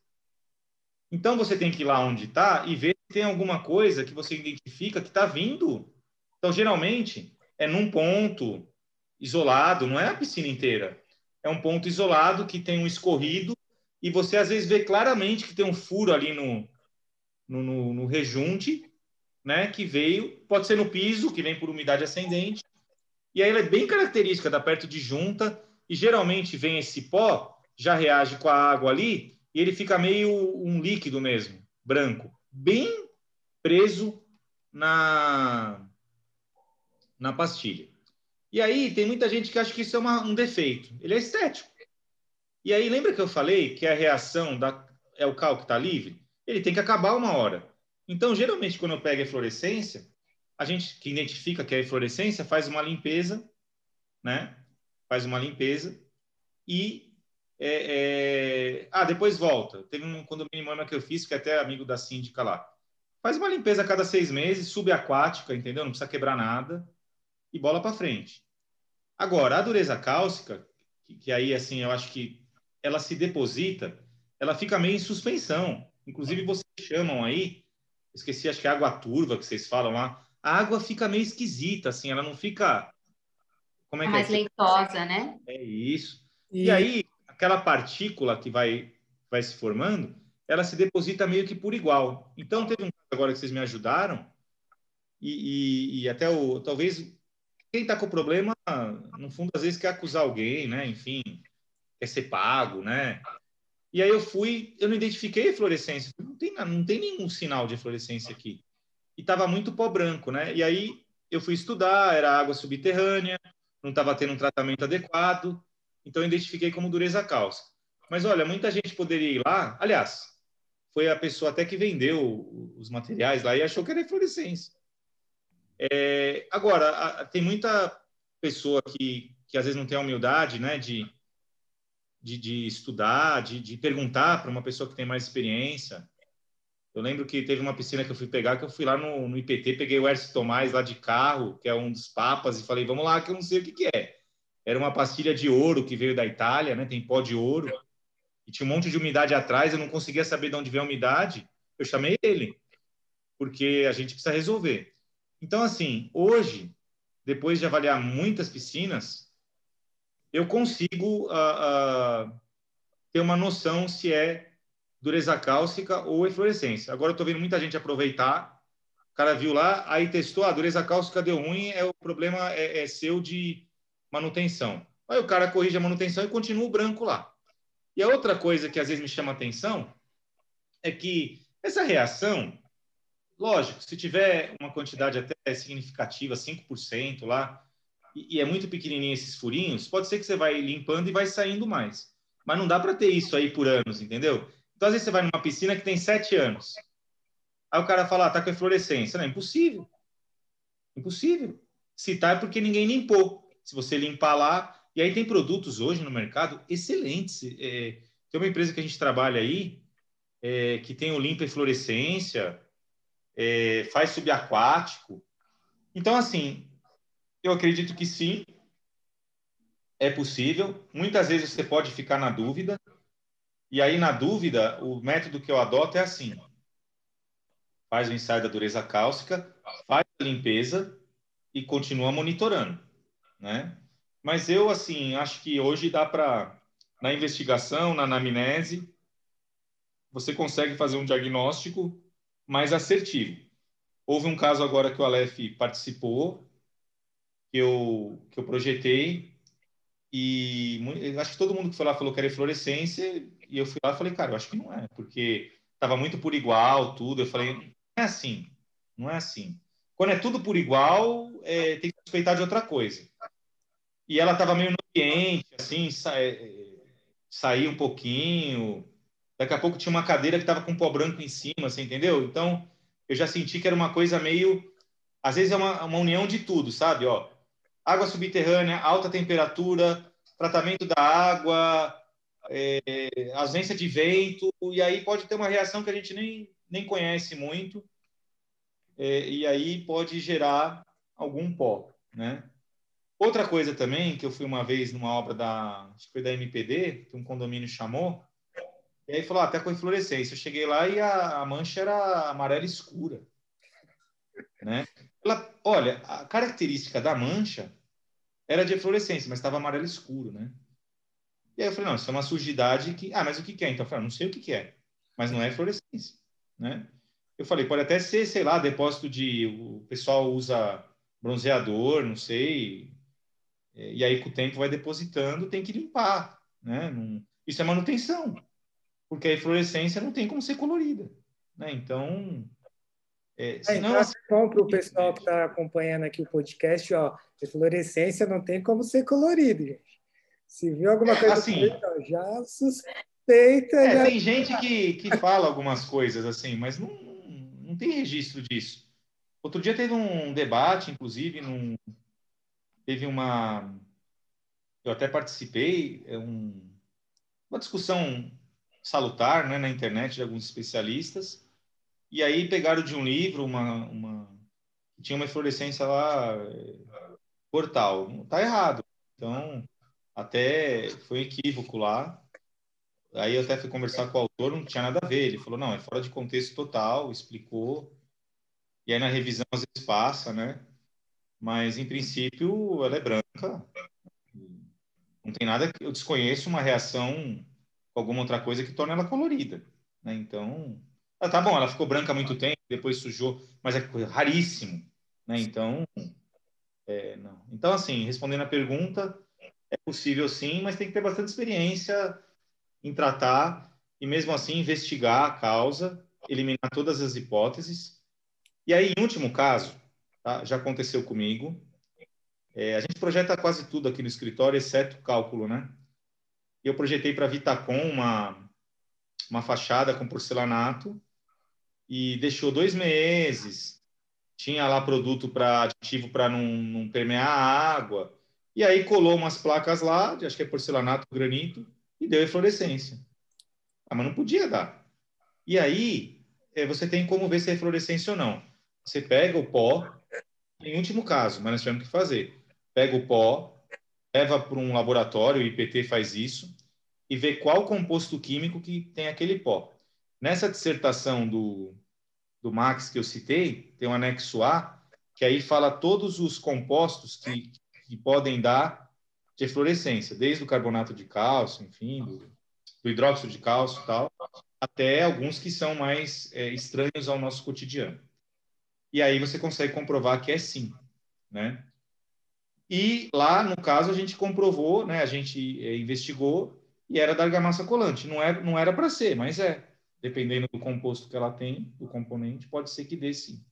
Então você tem que ir lá onde está e ver se tem alguma coisa que você identifica que está vindo. Então, geralmente, é num ponto isolado, não é a piscina inteira. É um ponto isolado que tem um escorrido e você às vezes vê claramente que tem um furo ali no, no, no, no rejunte, né? Que veio, pode ser no piso, que vem por umidade ascendente, e aí ela é bem característica da perto de junta, e geralmente vem esse pó, já reage com a água ali, e ele fica meio um líquido mesmo, branco, bem preso na, na pastilha. E aí tem muita gente que acha que isso é uma, um defeito. Ele é estético. E aí lembra que eu falei que a reação da, é o cal que está livre? Ele tem que acabar uma hora. Então, geralmente, quando eu pego a eflorescência, a gente que identifica que é a eflorescência faz uma limpeza, né? Faz uma limpeza e é, é... ah, depois volta. Teve um condomínio que eu fiz, que é até amigo da síndica lá. Faz uma limpeza a cada seis meses, subaquática, entendeu? Não precisa quebrar nada e bola para frente. Agora, a dureza cálcica, que, que, aí, assim, eu acho que ela se deposita, ela fica meio em suspensão. Inclusive, vocês chamam aí, esqueci, acho que é água turva que vocês falam lá, a água fica meio esquisita, assim, ela não fica... Como é que mais é? leitosa, né? É isso. E... e aí, aquela partícula que vai, vai se formando, ela se deposita meio que por igual. Então, teve um caso agora que vocês me ajudaram, e, e, e até o talvez quem está com o problema, no fundo, às vezes quer acusar alguém, né? Enfim, quer ser pago, né? E aí eu fui, eu não identifiquei a fluorescência, não tem, não tem nenhum sinal de fluorescência aqui. E estava muito pó branco, né? E aí eu fui estudar, era água subterrânea, não estava tendo um tratamento adequado, então eu identifiquei como dureza cálcica. Mas olha, muita gente poderia ir lá, aliás, foi a pessoa até que vendeu os materiais lá e achou que era fluorescência. É, agora, a, tem muita pessoa que, que às vezes não tem a humildade né, de, de, de estudar, de, de perguntar para uma pessoa que tem mais experiência. Eu lembro que teve uma piscina que eu fui pegar, que eu fui lá no, no IPT, peguei o Ercio Tomás lá de carro, que é um dos papas, e falei, vamos lá, que eu não sei o que, que é. Era uma pastilha de ouro que veio da Itália, né? Tem pó de ouro. E tinha um monte de umidade atrás, eu não conseguia saber de onde veio a umidade. Eu chamei ele, porque a gente precisa resolver. Então, assim, hoje, depois de avaliar muitas piscinas, eu consigo uh, uh, ter uma noção se é dureza cálcica ou eflorescência. Agora, eu estou vendo muita gente aproveitar. O cara viu lá, aí testou, a ah, dureza cálcica deu ruim, é o problema é, é seu de manutenção. Aí o cara corrige a manutenção e continua o branco lá. E a outra coisa que às vezes me chama atenção é que essa reação Lógico, se tiver uma quantidade até significativa, 5% lá, e, e é muito pequenininho esses furinhos, pode ser que você vai limpando e vai saindo mais. Mas não dá para ter isso aí por anos, entendeu? Então, às vezes você vai numa piscina que tem 7 anos. Aí o cara fala, ah, tá com eflorescência. Não, é impossível. Impossível. Se tá é porque ninguém limpou. Se você limpar lá... E aí tem produtos hoje no mercado excelentes. É, tem uma empresa que a gente trabalha aí, é, que tem o limpa eflorescência, é, faz subaquático. Então, assim, eu acredito que sim, é possível. Muitas vezes você pode ficar na dúvida. E aí, na dúvida, o método que eu adoto é assim: faz o ensaio da dureza cálcica, faz a limpeza e continua monitorando, né? Mas eu, assim, acho que hoje dá para, na investigação, na anamnese, você consegue fazer um diagnóstico mais assertivo. Houve um caso agora que o Aleph participou, que eu, que eu projetei, e acho que todo mundo que foi lá falou que era eflorescência, e eu fui lá e falei, cara, eu acho que não é, porque estava muito por igual, tudo. Eu falei, não é assim, não é assim. Quando é tudo por igual, é, tem que suspeitar de outra coisa. E ela estava meio no ambiente, assim, sa é, saía um pouquinho, Daqui a pouco tinha uma cadeira que estava com pó branco em cima, você entendeu? Então, eu já senti que era uma coisa meio. Às vezes é uma, uma união de tudo, sabe? Ó, água subterrânea, alta temperatura, tratamento da água, é, ausência de vento, e aí pode ter uma reação que a gente nem, nem conhece muito, é, e aí pode gerar algum pó, né? Outra coisa também, que eu fui uma vez numa obra da, acho que foi da MPD, que um condomínio chamou, e aí falou, ah, até com inflorescência. Eu cheguei lá e a, a mancha era amarela escura. Né? Ela, olha, a característica da mancha era de eflorescência, mas estava amarelo escuro, né? E aí eu falei, não, isso é uma sujidade que... Ah, mas o que, que é? Então eu falei, ah, não sei o que, que é, mas não é fluorescência, né? Eu falei, pode até ser, sei lá, depósito de... O pessoal usa bronzeador, não sei, e aí com o tempo vai depositando, tem que limpar, né? Não... Isso é manutenção, porque a fluorescência não tem como ser colorida, né? Então, é, é senão, então, assim, bom para o pessoal que está acompanhando aqui o podcast, ó, fluorescência não tem como ser colorida, gente. Se viu alguma coisa assim, já suspeita. É, já... Tem gente que, que fala algumas coisas assim, mas não, não tem registro disso. Outro dia teve um debate, inclusive, num, teve uma. Eu até participei, é um, uma discussão salutar né, na internet de alguns especialistas, e aí pegaram de um livro uma. uma tinha uma eflorescência lá, portal. Tá errado. Então, até foi um equívoco lá. Aí eu até fui conversar com o autor, não tinha nada a ver. Ele falou, não, é fora de contexto total, explicou. E aí na revisão às vezes passa, né? Mas em princípio ela é branca. Não tem nada que eu desconheço uma reação com alguma outra coisa que torna ela colorida, né? Então, ah, tá bom, ela ficou branca há muito tempo, depois sujou, mas é raríssimo, né? Então, é, não. Então assim, respondendo a pergunta, é possível sim, mas tem que ter bastante experiência em tratar e mesmo assim investigar a causa, eliminar todas as hipóteses. E aí, em último caso, tá? já aconteceu comigo. É, a gente projeta quase tudo aqui no escritório, exceto cálculo, né? Eu projetei para a Vitacom uma, uma fachada com porcelanato e deixou dois meses. Tinha lá produto para aditivo para não, não permear a água e aí colou umas placas lá, de, acho que é porcelanato, granito, e deu eflorescência. Ah, mas não podia dar. E aí, é, você tem como ver se é eflorescência ou não. Você pega o pó, em último caso, mas nós tivemos que fazer. Pega o pó, leva para um laboratório, o IPT faz isso, e vê qual composto químico que tem aquele pó. Nessa dissertação do, do Max que eu citei, tem um anexo A, que aí fala todos os compostos que, que podem dar de eflorescência, desde o carbonato de cálcio, enfim, do, do hidróxido de cálcio e tal, até alguns que são mais é, estranhos ao nosso cotidiano. E aí você consegue comprovar que é sim, né? E lá, no caso, a gente comprovou, né? A gente é, investigou e era da argamassa colante. Não era, não era para ser, mas é. Dependendo do composto que ela tem, do componente, pode ser que dê sim.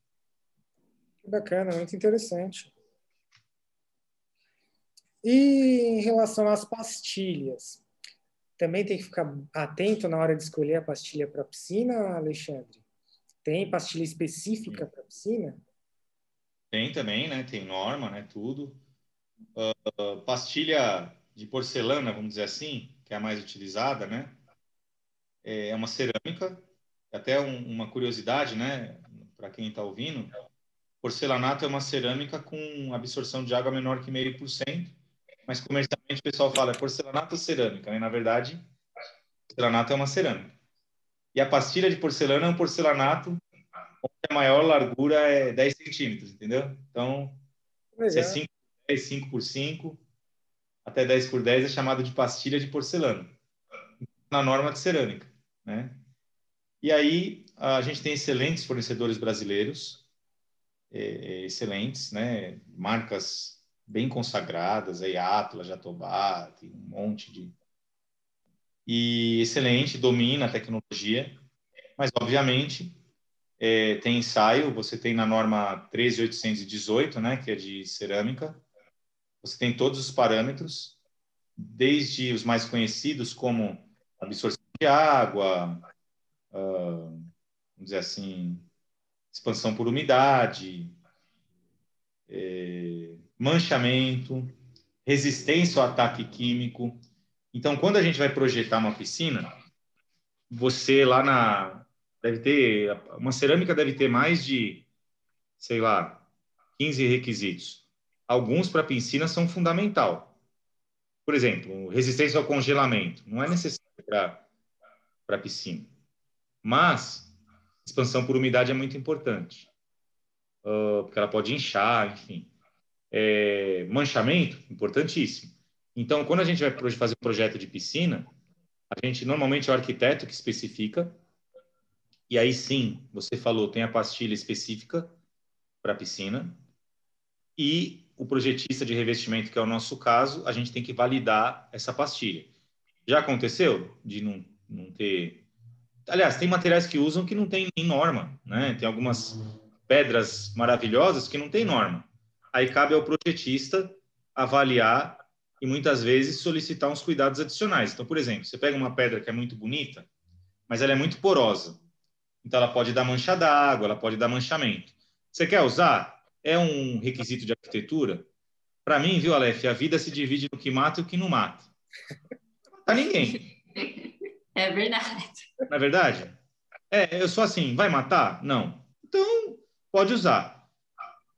Bacana, muito interessante. E em relação às pastilhas, também tem que ficar atento na hora de escolher a pastilha para piscina, Alexandre? Tem pastilha específica para piscina? Tem também, né? Tem norma, né? Tudo. Uh, pastilha de porcelana, vamos dizer assim, que é a mais utilizada, né? É uma cerâmica. Até um, uma curiosidade, né? Para quem está ouvindo, porcelanato é uma cerâmica com absorção de água menor que meio por cento mas comercialmente o pessoal fala é porcelanato ou cerâmica, né? Na verdade, porcelanato é uma cerâmica. E a pastilha de porcelana é um porcelanato onde a maior largura é 10 centímetros, entendeu? Então, se é 5 por 10, 5 por 5, até 10 por 10 é chamado de pastilha de porcelana, na norma de cerâmica, né? E aí, a gente tem excelentes fornecedores brasileiros, é, excelentes, né? Marcas bem consagradas, aí Atlas, Jatobá, tem um monte de... E excelente, domina a tecnologia, mas, obviamente, é, tem ensaio, você tem na norma 13818, né, que é de cerâmica, você tem todos os parâmetros, desde os mais conhecidos, como absorção de água, uh, vamos dizer assim, expansão por umidade, é, manchamento, resistência ao ataque químico. Então, quando a gente vai projetar uma piscina, você lá na deve ter uma cerâmica deve ter mais de, sei lá, 15 requisitos. alguns para piscina são fundamental. Por exemplo, resistência ao congelamento não é necessário para piscina, mas expansão por umidade é muito importante, uh, porque ela pode inchar, enfim. É, manchamento, importantíssimo. Então, quando a gente vai fazer um projeto de piscina, a gente normalmente é o arquiteto que especifica, e aí sim, você falou, tem a pastilha específica para a piscina, e o projetista de revestimento, que é o nosso caso, a gente tem que validar essa pastilha. Já aconteceu de não, não ter. Aliás, tem materiais que usam que não tem nem norma, né? Tem algumas pedras maravilhosas que não tem norma. Aí cabe ao projetista avaliar e muitas vezes solicitar uns cuidados adicionais. Então, por exemplo, você pega uma pedra que é muito bonita, mas ela é muito porosa. Então, ela pode dar mancha d'água, ela pode dar manchamento. Você quer usar? É um requisito de arquitetura? Para mim, viu, Aleph, a vida se divide no que mata e o que não mata. Não mata ninguém. É verdade. Não é verdade? É, eu sou assim, vai matar? Não. Então, pode usar.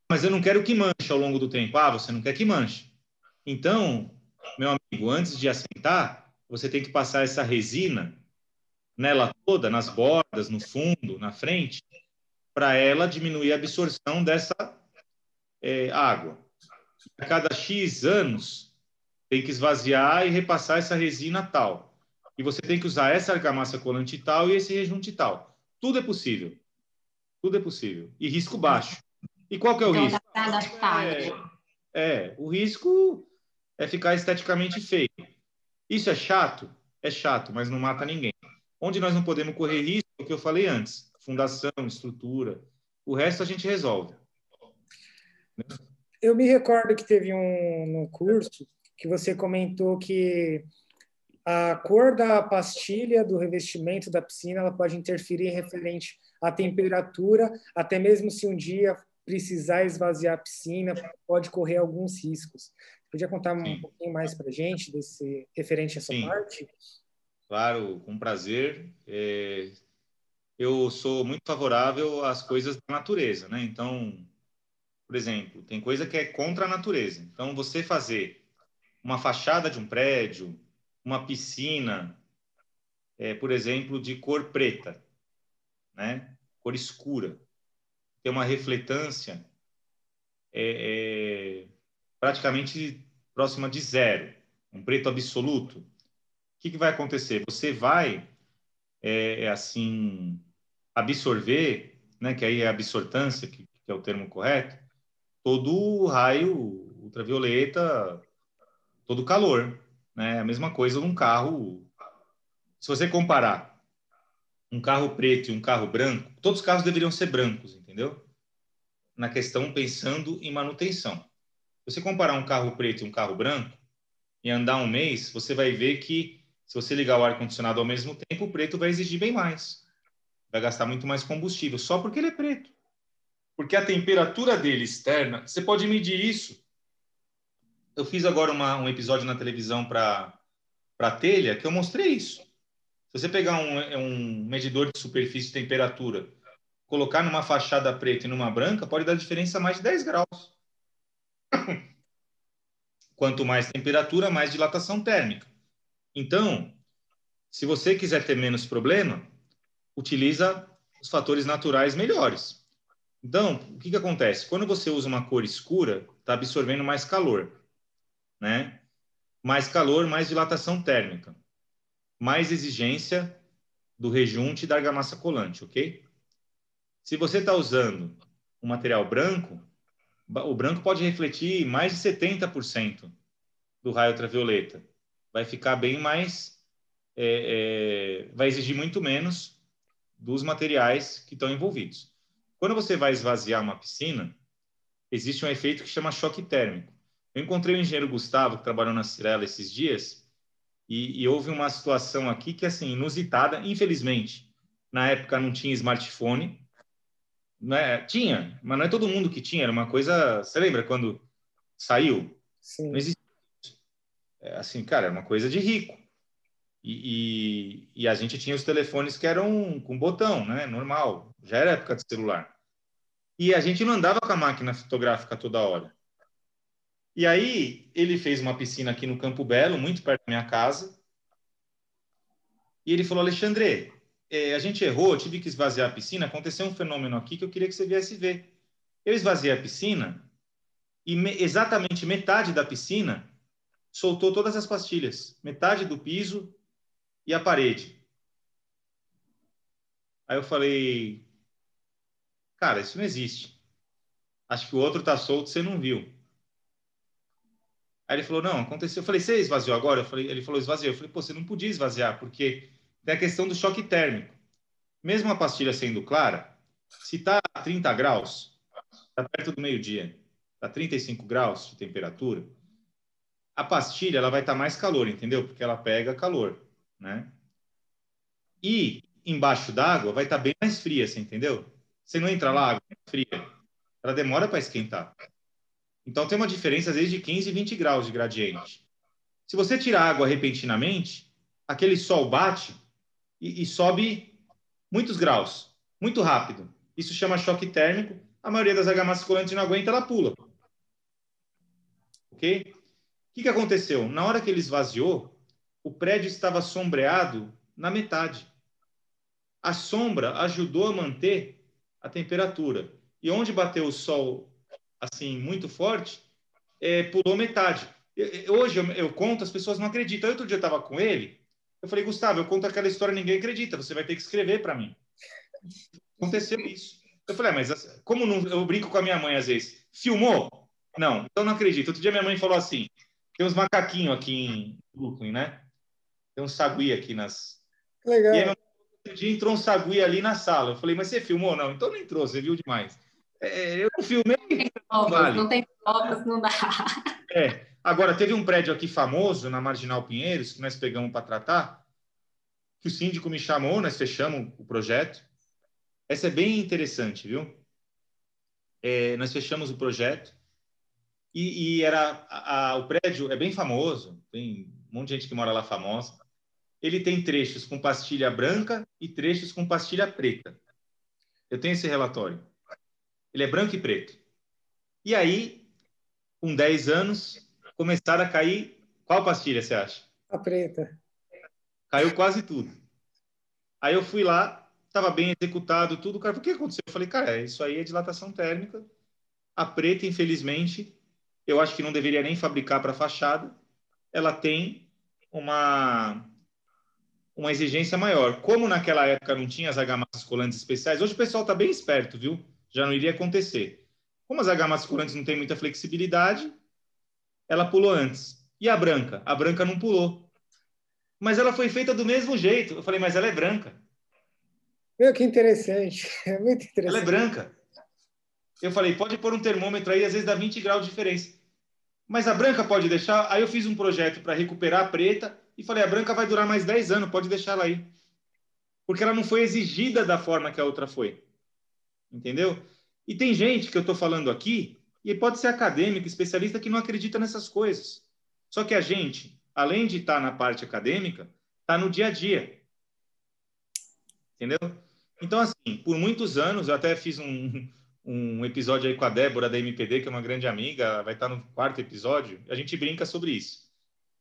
Mas eu não quero que manche ao longo do tempo. Ah, você não quer que manche. Então, meu amigo, antes de assentar, você tem que passar essa resina nela toda, nas bordas, no fundo, na frente, para ela diminuir a absorção dessa é, água. A cada X anos, tem que esvaziar e repassar essa resina tal. E você tem que usar essa argamassa colante tal e esse rejunte tal. Tudo é possível. Tudo é possível. E risco baixo. E qual que é o então, risco? É, é, o risco é ficar esteticamente feio. Isso é chato? É chato, mas não mata ninguém. Onde nós não podemos correr risco, é o que eu falei antes, fundação, estrutura. O resto a gente resolve. Eu me recordo que teve um no curso que você comentou que a cor da pastilha do revestimento da piscina ela pode interferir referente à temperatura, até mesmo se um dia precisar esvaziar a piscina, pode correr alguns riscos. Podia contar Sim. um pouquinho mais para a gente desse referente a essa Sim. parte? Claro, com prazer. É, eu sou muito favorável às coisas da natureza, né? Então, por exemplo, tem coisa que é contra a natureza. Então, você fazer uma fachada de um prédio, uma piscina, é, por exemplo, de cor preta, né? Cor escura, tem uma refletância é, é, praticamente próxima de zero, um preto absoluto. O que, que vai acontecer? Você vai, é, é assim, absorver, né? Que aí é absortância, que, que é o termo correto, todo o raio ultravioleta, todo o calor. Né? A mesma coisa num carro. Se você comparar um carro preto e um carro branco, todos os carros deveriam ser brancos, entendeu? Na questão pensando em manutenção. Você comparar um carro preto e um carro branco e andar um mês, você vai ver que se você ligar o ar condicionado ao mesmo tempo, o preto vai exigir bem mais. Vai gastar muito mais combustível, só porque ele é preto. Porque a temperatura dele externa, você pode medir isso. Eu fiz agora uma, um episódio na televisão para a telha que eu mostrei isso. Se você pegar um, um medidor de superfície de temperatura, colocar numa fachada preta e numa branca, pode dar diferença mais de 10 graus. Quanto mais temperatura, mais dilatação térmica. Então, se você quiser ter menos problema, utiliza os fatores naturais melhores. Então, o que, que acontece? Quando você usa uma cor escura, está absorvendo mais calor, né? Mais calor, mais dilatação térmica, mais exigência do rejunte da argamassa colante, ok? Se você está usando um material branco, o branco pode refletir mais de 70% do raio ultravioleta. Vai ficar bem mais, é, é, vai exigir muito menos dos materiais que estão envolvidos. Quando você vai esvaziar uma piscina, existe um efeito que chama choque térmico. Eu encontrei o engenheiro Gustavo, que trabalhou na Cirela esses dias, e, e houve uma situação aqui que, assim, inusitada, infelizmente. Na época não tinha smartphone, né? tinha, mas não é todo mundo que tinha, era uma coisa... Você lembra quando saiu? Sim. Não existia. É, assim, cara, é uma coisa de rico. E, e, e, a gente tinha os telefones que eram com botão, né? Normal. Já era época de celular. E a gente não andava com a máquina fotográfica toda hora. E aí ele fez uma piscina aqui no Campo Belo, muito perto da minha casa. E ele falou, Alexandre, é, a gente errou, eu tive que esvaziar a piscina, aconteceu um fenômeno aqui que eu queria que você viesse ver. Eu esvaziei a piscina e me, exatamente metade da piscina soltou todas as pastilhas, metade do piso e a parede. Aí eu falei, cara, isso não existe. Acho que o outro tá solto, você não viu. Aí ele falou, não, aconteceu. Eu falei, você esvaziou agora? Eu falei, ele falou, esvaziou. Eu falei, pô, você não podia esvaziar, porque tem a questão do choque térmico. Mesmo a pastilha sendo clara, se está a 30 graus, está perto do meio-dia, está 35 graus de temperatura, a pastilha ela vai estar tá mais calor, entendeu? Porque ela pega calor, né? E embaixo d'água vai estar tá bem mais fria, você entendeu? Você não entra lá, água é fria. Ela demora para esquentar. Então tem uma diferença às vezes de 15 e 20 graus de gradiente. Se você tirar água repentinamente, aquele sol bate e, e sobe muitos graus, muito rápido. Isso chama choque térmico. A maioria das argamas colantes não aguenta, ela pula. Ok? O que, que aconteceu? Na hora que ele esvaziou, o prédio estava sombreado na metade. A sombra ajudou a manter a temperatura. E onde bateu o sol assim muito forte, é, pulou metade. Hoje eu, eu, conto, as pessoas não acreditam. Outro dia eu estava com ele, eu falei, Gustavo, eu conto aquela história, ninguém acredita, você vai ter que escrever para mim. Aconteceu isso. Eu falei, ah, mas como não, eu brinco com a minha mãe às vezes, filmou? Não, então não acredito. Outro dia minha mãe falou assim, tem uns macaquinhos aqui em Brooklyn, né? Tem um sagui aqui nas... Legal. E aí, outro dia entrou um sagui ali na sala. Eu falei, mas você filmou? Não, então não entrou, você viu demais. É, eu filmei. Não, vale. não tem provas, não dá. É. Agora, teve um prédio aqui famoso, na Marginal Pinheiros, que nós pegamos para tratar, que o síndico me chamou, nós fechamos o projeto. Essa é bem interessante, viu? É, nós fechamos o projeto e, e era a, a, o prédio é bem famoso, tem um monte de gente que mora lá famosa. Ele tem trechos com pastilha branca e trechos com pastilha preta. Eu tenho esse relatório. Ele é branco e preto. E aí, com 10 anos, começaram a cair. Qual pastilha você acha? A preta. Caiu quase tudo. Aí eu fui lá, estava bem executado, tudo. Cara, o que aconteceu? Eu falei, cara, isso aí é dilatação térmica. A preta, infelizmente, eu acho que não deveria nem fabricar para fachada. Ela tem uma uma exigência maior. Como naquela época não tinha as argamassas colantes especiais, hoje o pessoal está bem esperto, viu? já não iria acontecer. Como as argamas colantes não tem muita flexibilidade, ela pulou antes. E a branca? A branca não pulou. Mas ela foi feita do mesmo jeito. Eu falei, mas ela é branca. Meu, que interessante. É muito interessante. Ela é branca. Eu falei, pode pôr um termômetro aí, às vezes dá 20 graus de diferença. Mas a branca pode deixar. Aí eu fiz um projeto para recuperar a preta e falei, a branca vai durar mais 10 anos, pode deixar ela aí. Porque ela não foi exigida da forma que a outra foi entendeu? E tem gente que eu estou falando aqui, e pode ser acadêmico, especialista, que não acredita nessas coisas. Só que a gente, além de estar tá na parte acadêmica, está no dia a dia. Entendeu? Então, assim, por muitos anos, eu até fiz um, um episódio aí com a Débora da MPD, que é uma grande amiga, vai estar tá no quarto episódio, a gente brinca sobre isso.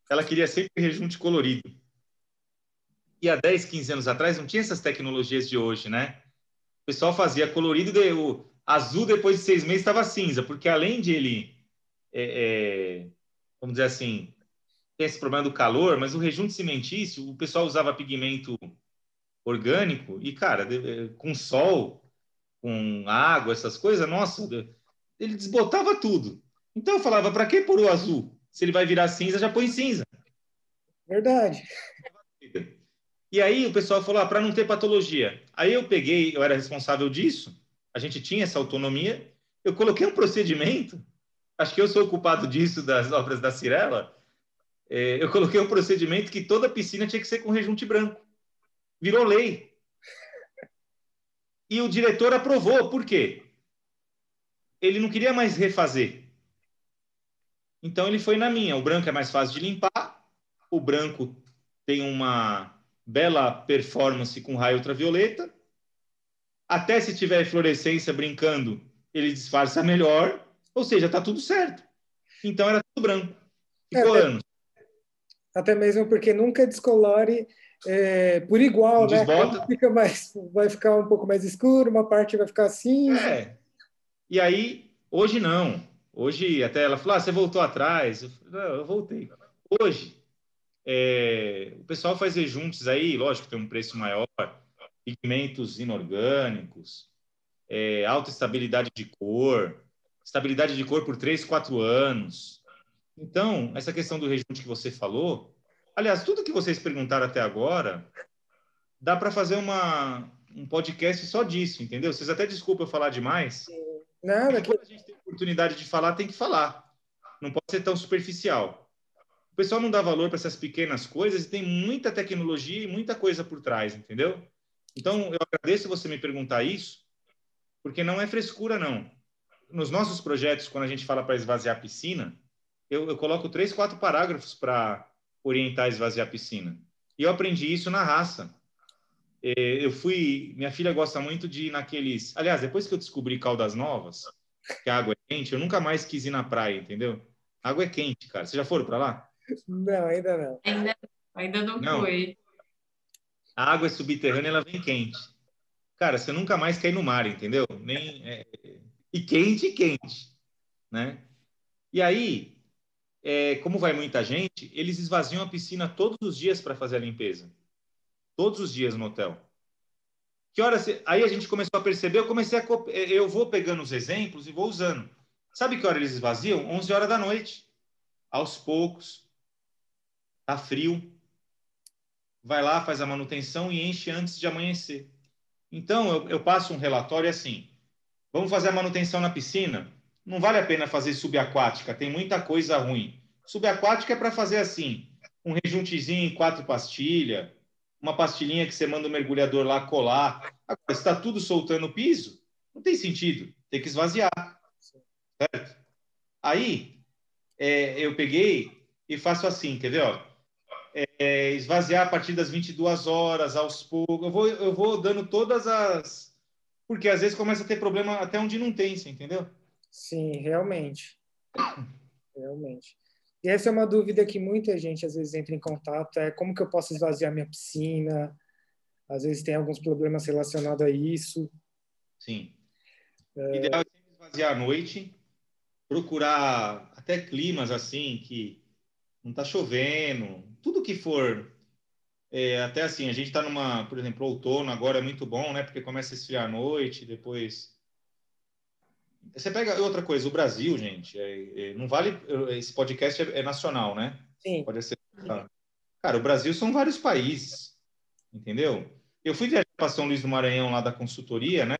Ela queria sempre rejunte colorido. E há 10, 15 anos atrás não tinha essas tecnologias de hoje, né? pessoal fazia colorido, o azul depois de seis meses estava cinza, porque além de ele, é, é, vamos dizer assim, tem esse problema do calor, mas o rejunte cimentício, o pessoal usava pigmento orgânico e, cara, de, com sol, com água, essas coisas, nossa, ele desbotava tudo. Então eu falava, para que pôr o azul? Se ele vai virar cinza, já põe cinza. Verdade. E aí o pessoal falou, ah, para não ter patologia. Aí eu peguei, eu era responsável disso, a gente tinha essa autonomia, eu coloquei um procedimento, acho que eu sou o culpado disso das obras da Cirela, é, eu coloquei um procedimento que toda piscina tinha que ser com rejunte branco. Virou lei. E o diretor aprovou, por quê? Ele não queria mais refazer. Então ele foi na minha. O branco é mais fácil de limpar, o branco tem uma bela performance com raio ultravioleta. Até se tiver fluorescência brincando, ele disfarça melhor. Ou seja, está tudo certo. Então era branco. Ficou é, anos. Até mesmo porque nunca descolore é, por igual, né? Fica mais, vai ficar um pouco mais escuro, uma parte vai ficar assim. É. E aí, hoje não. Hoje, até ela falou: ah, você voltou atrás. Eu, falei, eu voltei. Hoje, é, o pessoal faz rejuntes aí, lógico, tem um preço maior, pigmentos inorgânicos, é, alta estabilidade de cor, estabilidade de cor por 3, 4 anos. Então, essa questão do rejunte que você falou, aliás, tudo que vocês perguntaram até agora, dá para fazer uma, um podcast só disso, entendeu? Vocês até desculpa eu falar demais. Nada, que... Quando a gente tem oportunidade de falar, tem que falar. Não pode ser tão superficial. O pessoal não dá valor para essas pequenas coisas e tem muita tecnologia e muita coisa por trás, entendeu? Então, eu agradeço você me perguntar isso, porque não é frescura, não. Nos nossos projetos, quando a gente fala para esvaziar a piscina, eu, eu coloco três, quatro parágrafos para orientar a esvaziar a piscina. E eu aprendi isso na raça. É, eu fui. Minha filha gosta muito de ir naqueles. Aliás, depois que eu descobri Caldas Novas, que a água é quente, eu nunca mais quis ir na praia, entendeu? A água é quente, cara. Vocês já foram para lá? Não, ainda não. Ainda, ainda não, não foi. A água é subterrânea, ela vem quente. Cara, você nunca mais ir no mar, entendeu? Nem, é... E quente, quente, né? E aí, é, como vai muita gente, eles esvaziam a piscina todos os dias para fazer a limpeza. Todos os dias no hotel. Que hora você... Aí a gente começou a perceber, eu comecei a é, eu vou pegando os exemplos e vou usando. Sabe que hora eles esvaziam? 11 horas da noite. Aos poucos. Tá frio. Vai lá, faz a manutenção e enche antes de amanhecer. Então, eu, eu passo um relatório assim: vamos fazer a manutenção na piscina? não vale a pena fazer subaquática, tem muita coisa ruim. Subaquática é para fazer assim, um rejuntezinho em quatro pastilhas, uma pastilhinha que você manda o mergulhador lá colar. Agora, está tudo soltando o piso, não tem sentido, tem que esvaziar. Certo? Aí, é, eu peguei e faço assim, quer ver? Ó? É, esvaziar a partir das 22 horas, aos poucos. Eu vou, eu vou dando todas as. Porque às vezes começa a ter problema até onde não tem, você entendeu? Sim, realmente. Realmente. E essa é uma dúvida que muita gente às vezes entra em contato, é como que eu posso esvaziar minha piscina? Às vezes tem alguns problemas relacionados a isso. Sim. É... Ideal é esvaziar à noite, procurar até climas assim que não está chovendo, tudo que for é, até assim, a gente está numa, por exemplo, outono agora é muito bom, né? Porque começa a esfriar à noite, depois você pega outra coisa, o Brasil, gente, é, é, não vale. Esse podcast é, é, nacional, né? Sim. Pode ser. Cara, o Brasil são vários países, entendeu? Eu fui viajar para São Luís do Maranhão, lá da consultoria, né?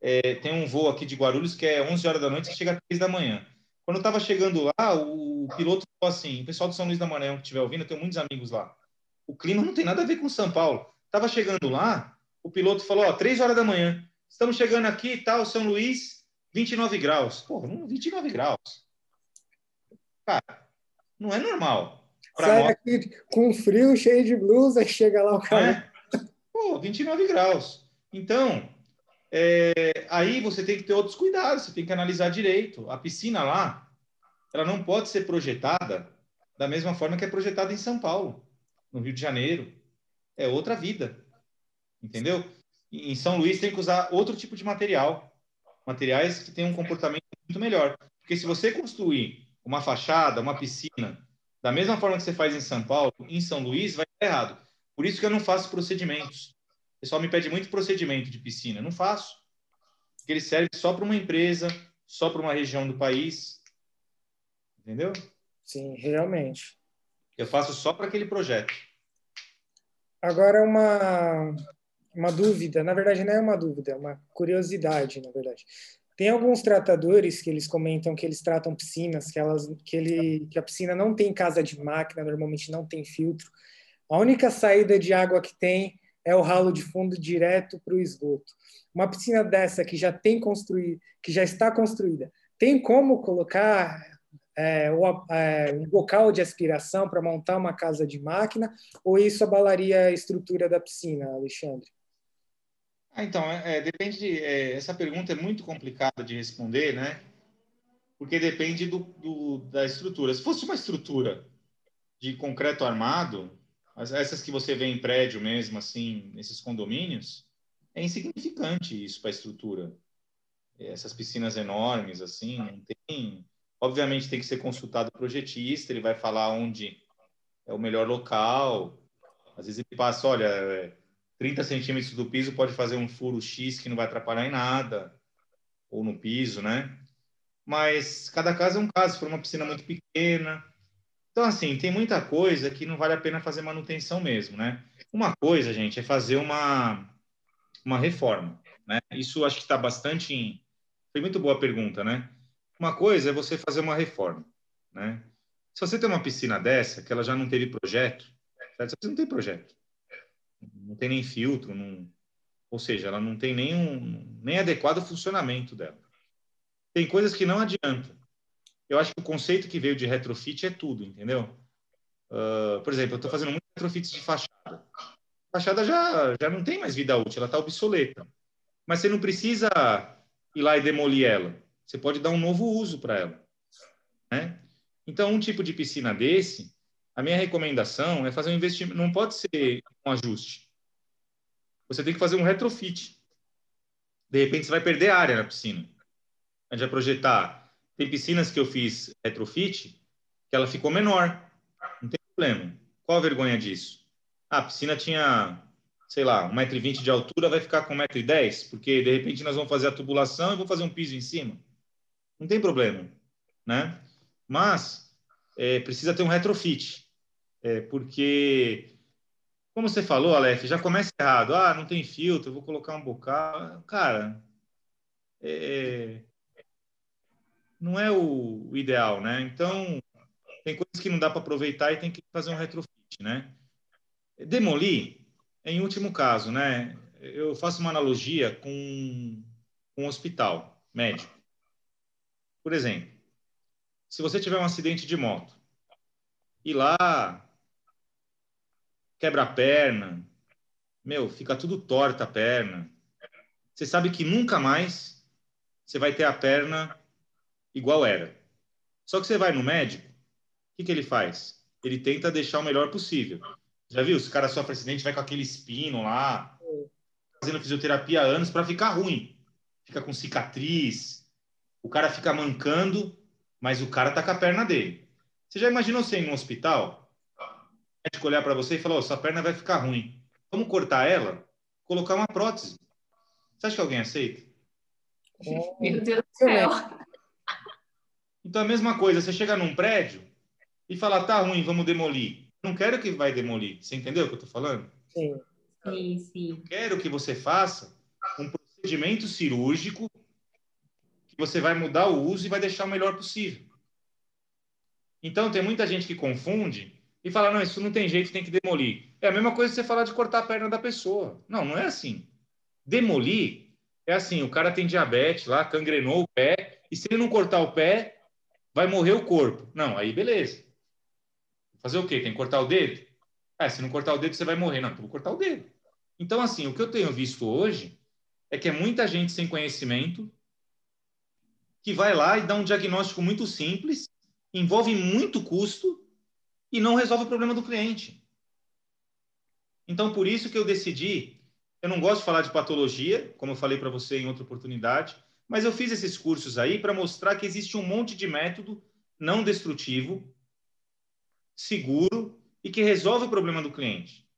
É, tem um voo aqui de Guarulhos que é 11 horas da noite e chega às 3 da manhã. Quando eu estava chegando lá, o piloto falou assim: o pessoal do São Luís do Maranhão que estiver ouvindo, eu tenho muitos amigos lá. O clima não tem nada a ver com São Paulo. Tava chegando lá, o piloto falou: ó, 3 horas da manhã, estamos chegando aqui e tal, São Luís, 29 graus. Porra, 29 graus. Cara, não é normal. Sai nós... aqui com frio, cheio de blusa, e chega lá o cara. É? Pô, 29 graus. Então, é, aí você tem que ter outros cuidados, você tem que analisar direito. A piscina lá, ela não pode ser projetada da mesma forma que é projetada em São Paulo, no Rio de Janeiro. É outra vida. Entendeu? Em São Luís tem que usar outro tipo de material materiais que têm um comportamento muito melhor. Porque se você construir uma fachada, uma piscina, da mesma forma que você faz em São Paulo, em São Luís, vai dar errado. Por isso que eu não faço procedimentos. O pessoal me pede muito procedimento de piscina. Eu não faço. Porque ele serve só para uma empresa, só para uma região do país. Entendeu? Sim, realmente. Eu faço só para aquele projeto. Agora, uma, uma dúvida, na verdade não é uma dúvida, é uma curiosidade, na verdade. Tem alguns tratadores que eles comentam que eles tratam piscinas, que elas que ele que a piscina não tem casa de máquina, normalmente não tem filtro. A única saída de água que tem é o ralo de fundo direto para o esgoto. Uma piscina dessa que já tem construído, que já está construída, tem como colocar é, é, um local de aspiração para montar uma casa de máquina, ou isso abalaria a estrutura da piscina, Alexandre? Ah, então, é, é, depende de, é, essa pergunta é muito complicada de responder, né? porque depende do, do, da estrutura. Se fosse uma estrutura de concreto armado, essas que você vê em prédio mesmo, assim, nesses condomínios, é insignificante isso para a estrutura. Essas piscinas enormes, assim, não tem. Obviamente tem que ser consultado o projetista, ele vai falar onde é o melhor local. Às vezes ele passa, olha, 30 centímetros do piso pode fazer um furo X que não vai atrapalhar em nada, ou no piso, né? Mas cada caso é um caso, se for uma piscina muito pequena. Então, assim, tem muita coisa que não vale a pena fazer manutenção mesmo, né? Uma coisa, gente, é fazer uma, uma reforma, né? Isso acho que está bastante em... Foi muito boa a pergunta, né? Uma coisa é você fazer uma reforma, né? Se você tem uma piscina dessa, que ela já não teve projeto, certo? você não tem projeto não tem nem filtro, não, ou seja, ela não tem nenhum, nem adequado funcionamento dela. Tem coisas que não adianta. Eu acho que o conceito que veio de retrofit é tudo, entendeu? Uh, por exemplo, eu estou fazendo muito retrofits de fachada. A fachada já, já não tem mais vida útil, ela está obsoleta. Mas você não precisa ir lá e demolir ela. Você pode dar um novo uso para ela. Né? Então, um tipo de piscina desse, a minha recomendação é fazer um investimento. Não pode ser um ajuste. Você tem que fazer um retrofit. De repente, você vai perder área na piscina. A gente vai projetar. Tem piscinas que eu fiz retrofit que ela ficou menor. Não tem problema. Qual a vergonha disso? Ah, a piscina tinha, sei lá, 1,20m de altura, vai ficar com 1,10m, porque de repente nós vamos fazer a tubulação e vamos fazer um piso em cima. Não tem problema, né? Mas é, precisa ter um retrofit. É, porque, como você falou, Aleph, já começa errado. Ah, não tem filtro, vou colocar um bocal. Cara, é, não é o, ideal, né? Então, tem coisas que não dá para aproveitar e tem que fazer um retrofit, né? Demolir, em último caso, né? Eu faço uma analogia com um hospital médico. Por exemplo, se você tiver um acidente de moto e lá quebra a perna, meu, fica tudo torta a perna. Você sabe que nunca mais você vai ter a perna igual era. Só que você vai no médico, o que, que ele faz? Ele tenta deixar o melhor possível. Já viu? Se o cara sofre acidente, vai com aquele espino lá, fazendo fisioterapia há anos para ficar ruim. Fica com cicatriz, o cara fica mancando, mas o cara tá com a perna dele. Você já imaginou você ir num hospital? médico olhar para você e falar: oh, sua perna vai ficar ruim. Vamos cortar ela? Colocar uma prótese. Você acha que alguém aceita? Meu Deus do céu. Então, a mesma coisa, você chega num prédio e fala: tá ruim, vamos demolir. Não quero que vai demolir. Você entendeu o que eu estou falando? Sim. Sim, sim. Eu quero que você faça um procedimento cirúrgico que você vai mudar o uso e vai deixar o melhor possível. Então, tem muita gente que confunde e falar, não, isso não tem jeito, tem que demolir. É a mesma coisa que você falar de cortar a perna da pessoa. Não, não é assim. Demolir é assim, o cara tem diabetes lá, cangrenou o pé, e se ele não cortar o pé, vai morrer o corpo. Não, aí beleza. Fazer o quê? Tem que cortar o dedo? Ah, se não cortar o dedo, você vai morrer. Não, então vou cortar o dedo. Então, assim, o que eu tenho visto hoje é que é muita gente sem conhecimento que vai lá e dá um diagnóstico muito simples, envolve muito custo e não resolve o problema do cliente. Então, por isso que eu decidi, eu não gosto de falar de patologia, como eu falei para você em outra oportunidade, mas eu fiz esses cursos aí para mostrar que existe um monte de método não destrutivo, seguro e que resolve o problema do cliente.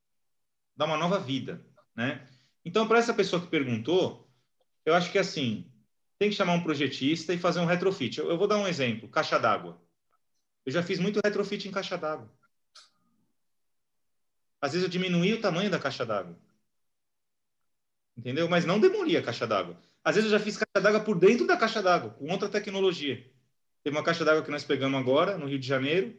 Dá uma nova vida, né? Então, para essa pessoa que perguntou, eu acho que assim, tem que chamar um projetista e fazer um retrofit. Eu, eu vou dar um exemplo, caixa d'água. Eu já fiz muito retrofit em caixa d'água. Às vezes eu diminuí o tamanho da caixa d'água. Entendeu? Mas não demoli a caixa d'água. Às vezes eu já fiz caixa d'água por dentro da caixa d'água, com outra tecnologia. Tem uma caixa d'água que nós pegamos agora, no Rio de Janeiro.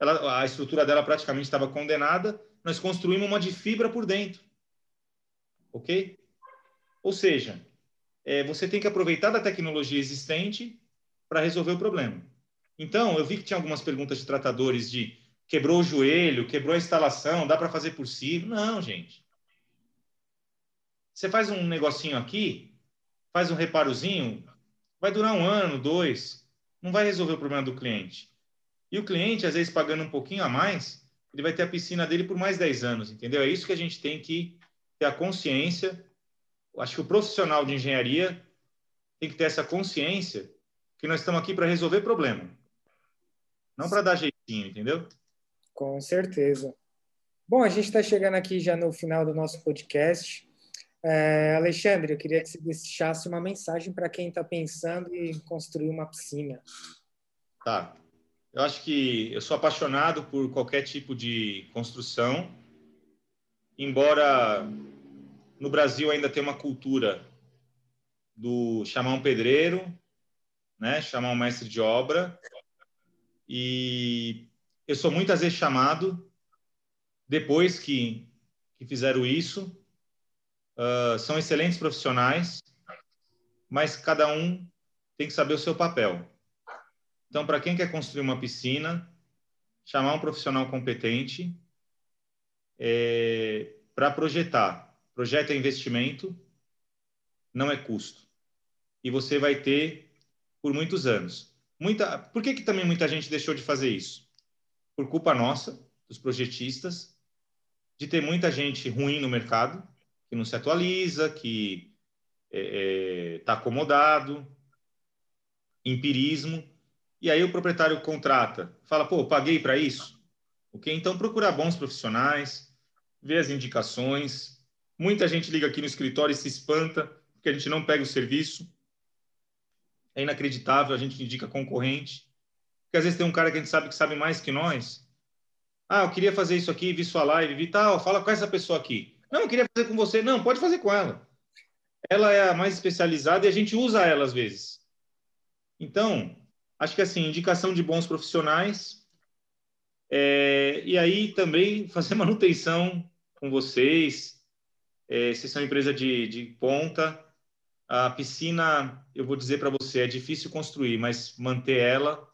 Ela, a estrutura dela praticamente estava condenada. Nós construímos uma de fibra por dentro. Ok? Ou seja, é, você tem que aproveitar da tecnologia existente para resolver o problema. Então, eu vi que tinha algumas perguntas de tratadores de quebrou o joelho, quebrou a instalação, dá para fazer por cima. Não, gente. Você faz um negocinho aqui, faz um reparozinho, vai durar um ano, dois. não vai resolver o problema do cliente. E o cliente, às vezes, pagando um pouquinho a mais, ele vai ter a piscina dele por mais 10 anos, entendeu? É isso que a gente tem que ter a consciência. Acho que o profissional de engenharia tem que ter essa consciência que nós estamos aqui para resolver problema, não para dar jeitinho, entendeu? Com certeza. Bom, a gente está chegando aqui já no final do nosso podcast. É, Alexandre, eu queria que você deixasse uma mensagem para quem está pensando em construir uma piscina. Tá. Eu acho que eu sou apaixonado por qualquer tipo de construção, embora no Brasil ainda tenha uma cultura do chamar um pedreiro, né, chamar um mestre de obra, e eu sou muitas vezes chamado depois que, que fizeram isso uh, são excelentes profissionais, mas cada um tem que saber o seu papel. Então, para quem quer construir uma piscina, chamar um profissional competente é, para projetar. Projeto é investimento, não é custo. E você vai ter por muitos anos. Muita, por que, que também muita gente deixou de fazer isso? Por culpa nossa, dos projetistas, de ter muita gente ruim no mercado, que não se atualiza, que está é, é tá acomodado, empirismo, e aí o proprietário contrata, fala, pô, paguei para isso? Ok? Então procurar bons profissionais, ver as indicações. Muita gente liga aqui no escritório e se espanta porque a gente não pega o serviço. É inacreditável, a gente indica concorrente. Porque às vezes tem um cara que a gente sabe que sabe mais que nós. Ah, eu queria fazer isso aqui, vi sua live, vi tal, fala com essa pessoa aqui. Não, eu queria fazer com você. Não, pode fazer com ela. Ela é a mais especializada e a gente usa ela às vezes. Então, acho que assim, indicação de bons profissionais. É, e aí também fazer manutenção com vocês. É, vocês são empresa de, de ponta. A piscina, eu vou dizer para você, é difícil construir, mas manter ela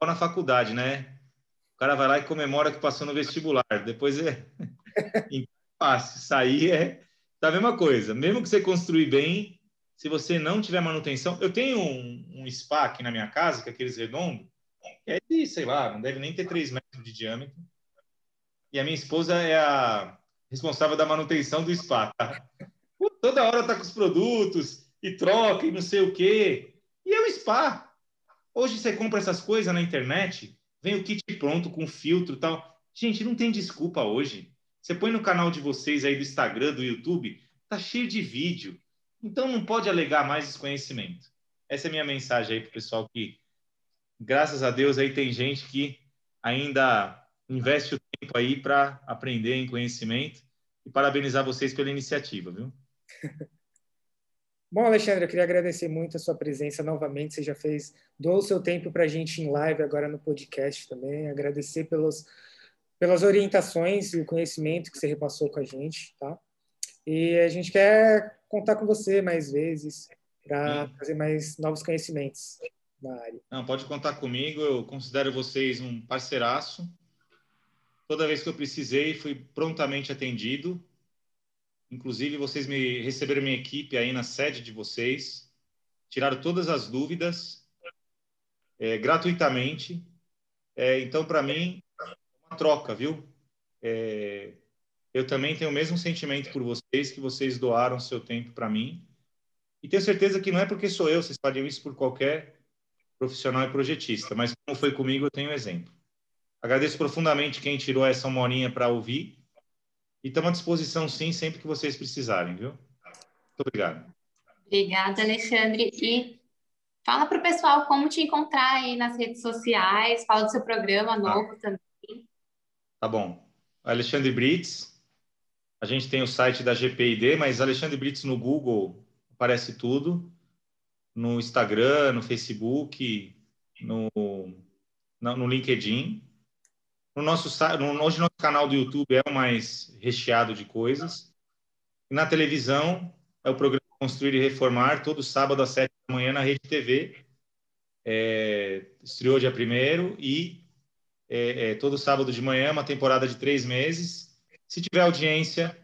na faculdade, né? O cara vai lá e comemora que passou no vestibular. Depois é. fácil. Sair é da mesma coisa. Mesmo que você construir bem, se você não tiver manutenção. Eu tenho um, um spa aqui na minha casa, que é aqueles redondos, é de, sei lá, não deve nem ter 3 metros de diâmetro. E a minha esposa é a responsável da manutenção do spa. Tá? Toda hora tá com os produtos e troca e não sei o quê. E é o spa. Hoje você compra essas coisas na internet, vem o kit pronto com filtro e tal. Gente, não tem desculpa hoje. Você põe no canal de vocês aí do Instagram, do YouTube, tá cheio de vídeo. Então não pode alegar mais desconhecimento. Essa é a minha mensagem aí pro pessoal que, graças a Deus, aí tem gente que ainda investe o tempo aí para aprender em conhecimento e parabenizar vocês pela iniciativa, viu? Bom, Alexandre, eu queria agradecer muito a sua presença novamente. Você já fez, doou o seu tempo para a gente em live, agora no podcast também. Agradecer pelos pelas orientações e o conhecimento que você repassou com a gente, tá? E a gente quer contar com você mais vezes para fazer mais novos conhecimentos na área. Não, pode contar comigo. Eu considero vocês um parceiraço. Toda vez que eu precisei, fui prontamente atendido. Inclusive, vocês me receberam minha equipe aí na sede de vocês, tiraram todas as dúvidas é, gratuitamente. É, então, para mim, uma troca, viu? É, eu também tenho o mesmo sentimento por vocês, que vocês doaram seu tempo para mim. E tenho certeza que não é porque sou eu, vocês fariam isso por qualquer profissional e projetista, mas como foi comigo, eu tenho um exemplo. Agradeço profundamente quem tirou essa uma horinha para ouvir. E estamos à disposição, sim, sempre que vocês precisarem, viu? Muito obrigado. Obrigada, Alexandre. E fala para o pessoal como te encontrar aí nas redes sociais, fala do seu programa tá. novo ah. também. Tá bom. Alexandre Brits. A gente tem o site da GPID, mas Alexandre Brits no Google aparece tudo. No Instagram, no Facebook, no, no LinkedIn. No nosso, no, hoje nosso canal do YouTube é o mais recheado de coisas. E na televisão é o programa Construir e Reformar, todo sábado às sete da manhã na Rede TV. É, estreou dia primeiro e é, é, todo sábado de manhã, uma temporada de três meses. Se tiver audiência,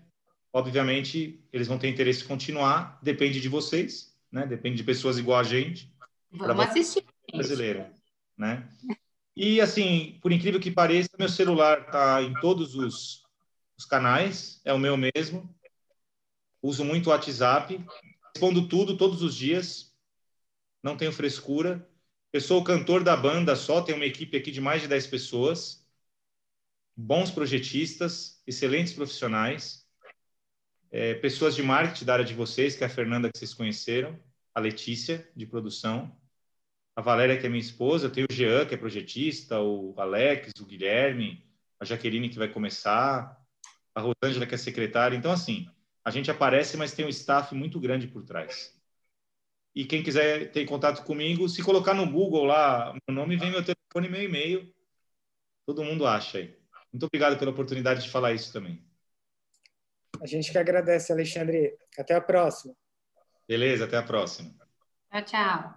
obviamente, eles vão ter interesse em continuar. Depende de vocês, né? Depende de pessoas igual a gente. Vamos assistir. brasileiro, né? E assim, por incrível que pareça, meu celular está em todos os, os, canais, é o meu mesmo. Uso muito o WhatsApp, respondo tudo todos os dias, não tenho frescura. Eu sou o cantor da banda só, tenho uma equipe aqui de mais de 10 pessoas, bons projetistas, excelentes profissionais, é, pessoas de marketing da área de vocês, que é a Fernanda que vocês conheceram, a Letícia, de produção, a Valéria, que é minha esposa, tem o Jean, que é projetista, o Alex, o Guilherme, a Jaqueline, que vai começar, a Rosângela, que é secretária. Então, assim, a gente aparece, mas tem um staff muito grande por trás. E quem quiser ter contato comigo, se colocar no Google lá, meu nome, vem meu telefone e meu e-mail. Todo mundo acha aí. Muito obrigado pela oportunidade de falar isso também. A gente que agradece, Alexandre. Até a próxima. Beleza, até a próxima. Tchau, tchau.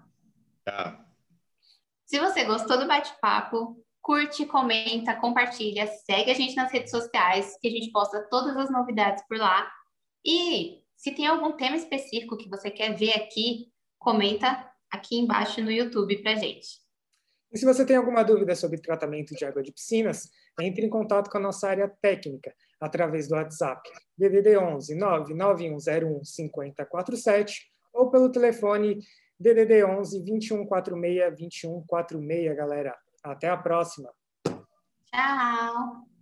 Tchau. Se você gostou do bate-papo, curte, comenta, compartilha, segue a gente nas redes sociais, que a gente posta todas as novidades por lá. E se tem algum tema específico que você quer ver aqui, comenta aqui embaixo no YouTube pra gente. E se você tem alguma dúvida sobre tratamento de água de piscinas, entre em contato com a nossa área técnica através do WhatsApp DDD 11 99101 5047 ou pelo telefone DDD 11 2146 2146, galera. Até a próxima. Tchau.